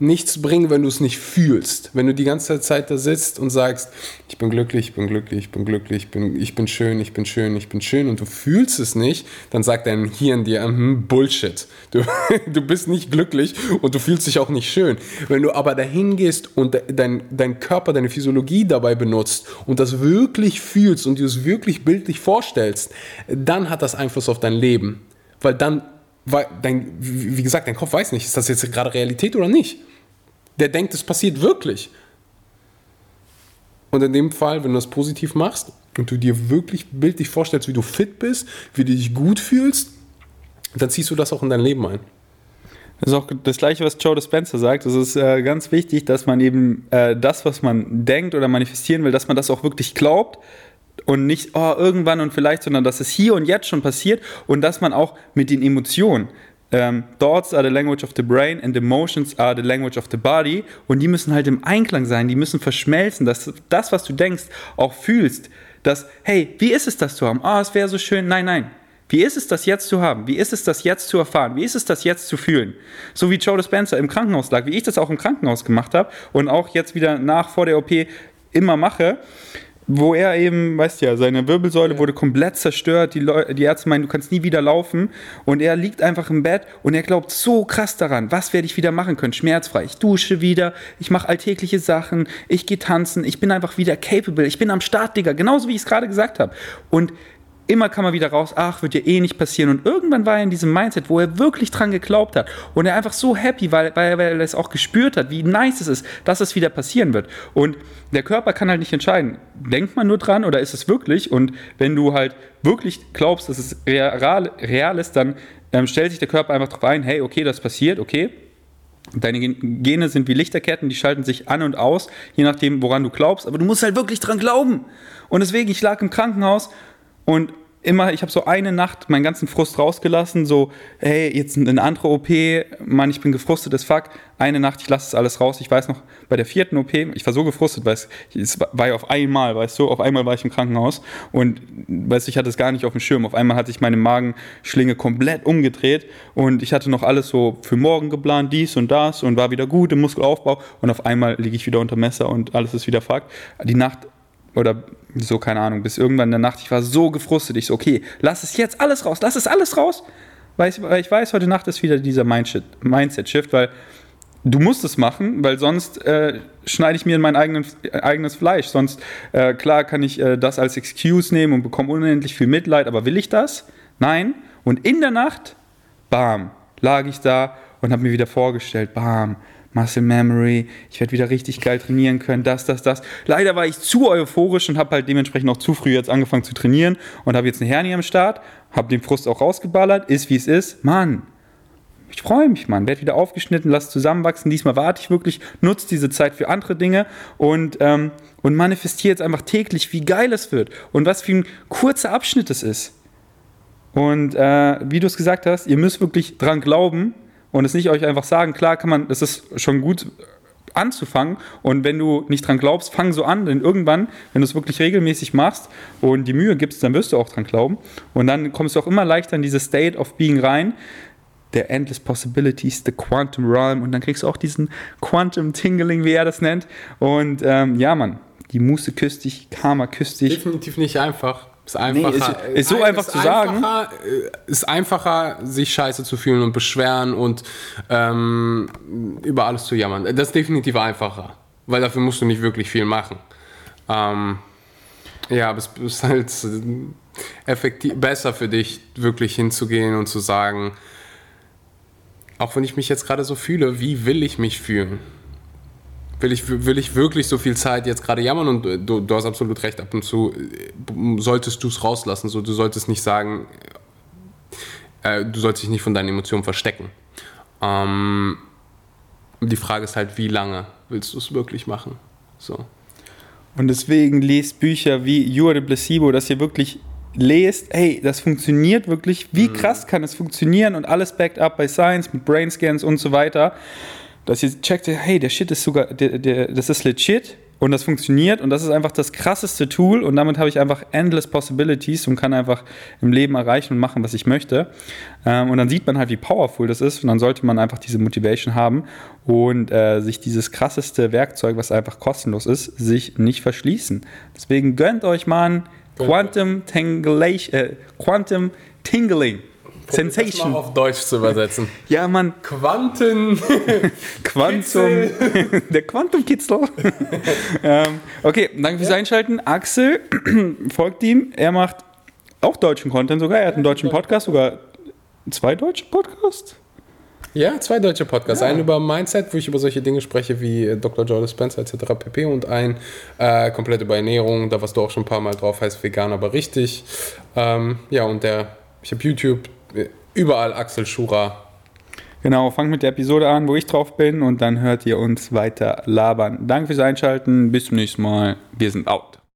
Speaker 2: nichts bringen, wenn du es nicht fühlst. Wenn du die ganze Zeit da sitzt und sagst, ich bin glücklich, ich bin glücklich, ich bin glücklich, ich bin, ich bin schön, ich bin schön, ich bin schön und du fühlst es nicht, dann sagt dein Hirn dir, hm, Bullshit. Du, (laughs) du bist nicht glücklich und du fühlst dich auch nicht schön. Wenn du aber dahin gehst und dein, dein Körper, deine Physiologie dabei benutzt und das wirklich fühlst und du es wirklich bildlich vorstellst, dann hat das Einfluss auf dein Leben. Weil dann weil dein, wie gesagt, dein Kopf weiß nicht, ist das jetzt gerade Realität oder nicht. Der denkt, es passiert wirklich. Und in dem Fall, wenn du das positiv machst und du dir wirklich bildlich vorstellst, wie du fit bist, wie du dich gut fühlst, dann ziehst du das auch in dein Leben ein.
Speaker 1: Das ist auch das Gleiche, was Joe Dispenza sagt. Es ist äh, ganz wichtig, dass man eben äh, das, was man denkt oder manifestieren will, dass man das auch wirklich glaubt und nicht oh, irgendwann und vielleicht, sondern dass es hier und jetzt schon passiert und dass man auch mit den Emotionen, ähm, Thoughts are the language of the brain and emotions are the language of the body und die müssen halt im Einklang sein, die müssen verschmelzen, dass das, was du denkst, auch fühlst, dass, hey, wie ist es das zu haben? Ah, oh, es wäre so schön. Nein, nein. Wie ist es, das jetzt zu haben? Wie ist es, das jetzt zu erfahren? Wie ist es, das jetzt zu fühlen? So wie Joe Dispenza im Krankenhaus lag, wie ich das auch im Krankenhaus gemacht habe und auch jetzt wieder nach vor der OP immer mache wo er eben, weißt du ja, seine Wirbelsäule ja. wurde komplett zerstört, die, Leu die Ärzte meinen, du kannst nie wieder laufen. Und er liegt einfach im Bett und er glaubt so krass daran, was werde ich wieder machen können, schmerzfrei, ich dusche wieder, ich mache alltägliche Sachen, ich gehe tanzen, ich bin einfach wieder capable, ich bin am Start, Digga, genauso wie ich es gerade gesagt habe. Und immer kam er wieder raus, ach, wird ja eh nicht passieren. Und irgendwann war er in diesem Mindset, wo er wirklich dran geglaubt hat. Und er einfach so happy, weil, weil, weil er es auch gespürt hat, wie nice es ist, dass es wieder passieren wird. Und der Körper kann halt nicht entscheiden, denkt man nur dran oder ist es wirklich? Und wenn du halt wirklich glaubst, dass es real, real ist, dann ähm, stellt sich der Körper einfach darauf ein, hey, okay, das passiert, okay. Deine Gene sind wie Lichterketten, die schalten sich an und aus, je nachdem, woran du glaubst. Aber du musst halt wirklich dran glauben. Und deswegen, ich lag im Krankenhaus und immer, ich habe so eine Nacht meinen ganzen Frust rausgelassen, so, hey, jetzt eine andere OP, Mann, ich bin gefrustet as fuck. Eine Nacht, ich lasse es alles raus. Ich weiß noch, bei der vierten OP, ich war so gefrustet, weil es, war ja auf einmal, weißt du, auf einmal war ich im Krankenhaus und, weißt du, ich hatte es gar nicht auf dem Schirm. Auf einmal hatte ich meine Magenschlinge komplett umgedreht und ich hatte noch alles so für morgen geplant, dies und das und war wieder gut im Muskelaufbau und auf einmal liege ich wieder unter Messer und alles ist wieder fuck. Die Nacht oder so, keine Ahnung, bis irgendwann in der Nacht, ich war so gefrustet, ich so, okay, lass es jetzt alles raus, lass es alles raus, weil ich, weil ich weiß, heute Nacht ist wieder dieser Mindset-Shift, weil du musst es machen, weil sonst äh, schneide ich mir in mein eigenen, eigenes Fleisch, sonst, äh, klar kann ich äh, das als Excuse nehmen und bekomme unendlich viel Mitleid, aber will ich das? Nein. Und in der Nacht, bam, lag ich da und habe mir wieder vorgestellt, bam, Muscle Memory, ich werde wieder richtig geil trainieren können, das, das, das. Leider war ich zu euphorisch und habe halt dementsprechend auch zu früh jetzt angefangen zu trainieren und habe jetzt eine Hernie am Start, habe den Frust auch rausgeballert, ist wie es ist. Mann, ich freue mich, Mann. Werd wieder aufgeschnitten, lass zusammenwachsen. Diesmal warte ich wirklich, nutze diese Zeit für andere Dinge und, ähm, und manifestiere jetzt einfach täglich, wie geil es wird und was für ein kurzer Abschnitt es ist. Und äh, wie du es gesagt hast, ihr müsst wirklich dran glauben, und es nicht euch einfach sagen, klar kann man, das ist schon gut anzufangen. Und wenn du nicht dran glaubst, fang so an, denn irgendwann, wenn du es wirklich regelmäßig machst und die Mühe gibst, dann wirst du auch dran glauben. Und dann kommst du auch immer leichter in diese State of Being rein, der Endless Possibilities, the Quantum Realm. Und dann kriegst du auch diesen Quantum Tingling, wie er das nennt. Und ähm, ja, Mann, die Muße küsst dich, Karma küsst dich.
Speaker 2: Definitiv nicht einfach. Ist einfacher.
Speaker 1: Nee, ist, ist so einfach ist zu sagen.
Speaker 2: Äh, ist einfacher, sich scheiße zu fühlen und beschweren und ähm, über alles zu jammern. Das ist definitiv einfacher, weil dafür musst du nicht wirklich viel machen. Ähm, ja, aber es ist halt effektiv, besser für dich, wirklich hinzugehen und zu sagen, auch wenn ich mich jetzt gerade so fühle, wie will ich mich fühlen? Will ich, will ich wirklich so viel Zeit jetzt gerade jammern und du, du hast absolut recht, ab und zu äh, solltest du es rauslassen. So, du solltest nicht sagen, äh, du sollst dich nicht von deinen Emotionen verstecken. Ähm, die Frage ist halt, wie lange willst du es wirklich machen? So.
Speaker 1: Und deswegen lest Bücher wie You are the Placebo, dass ihr wirklich lest, hey, das funktioniert wirklich, wie mhm. krass kann es funktionieren und alles backed up bei Science mit Brainscans und so weiter dass ihr checkt, hey, der Shit ist sogar, der, der, das ist legit und das funktioniert und das ist einfach das krasseste Tool und damit habe ich einfach endless possibilities und kann einfach im Leben erreichen und machen, was ich möchte. Ähm, und dann sieht man halt, wie powerful das ist und dann sollte man einfach diese Motivation haben und äh, sich dieses krasseste Werkzeug, was einfach kostenlos ist, sich nicht verschließen. Deswegen gönnt euch mal ein Quantum, äh, Quantum Tingling. Sensation.
Speaker 2: Das mal auf Deutsch zu übersetzen. (laughs)
Speaker 1: ja, Mann.
Speaker 2: Quanten. (laughs)
Speaker 1: Quantum. (laughs) der Quantumkitzel. ähm, okay, danke fürs ja. Einschalten. Axel (clears throat) folgt ihm. Er macht auch deutschen Content sogar. Er hat einen deutschen Podcast, sogar zwei deutsche Podcasts.
Speaker 2: Ja, zwei deutsche Podcasts. Ja. Einen über Mindset, wo ich über solche Dinge spreche wie äh, Dr. Joe Spencer etc. pp. Und ein äh, komplett über Ernährung, da warst du auch schon ein paar Mal drauf, heißt vegan, aber richtig. Ähm, ja, und der, ich habe YouTube, überall Axel Schura.
Speaker 1: Genau, fangt mit der Episode an, wo ich drauf bin und dann hört ihr uns weiter labern. Danke fürs Einschalten, bis zum nächsten Mal. Wir sind out.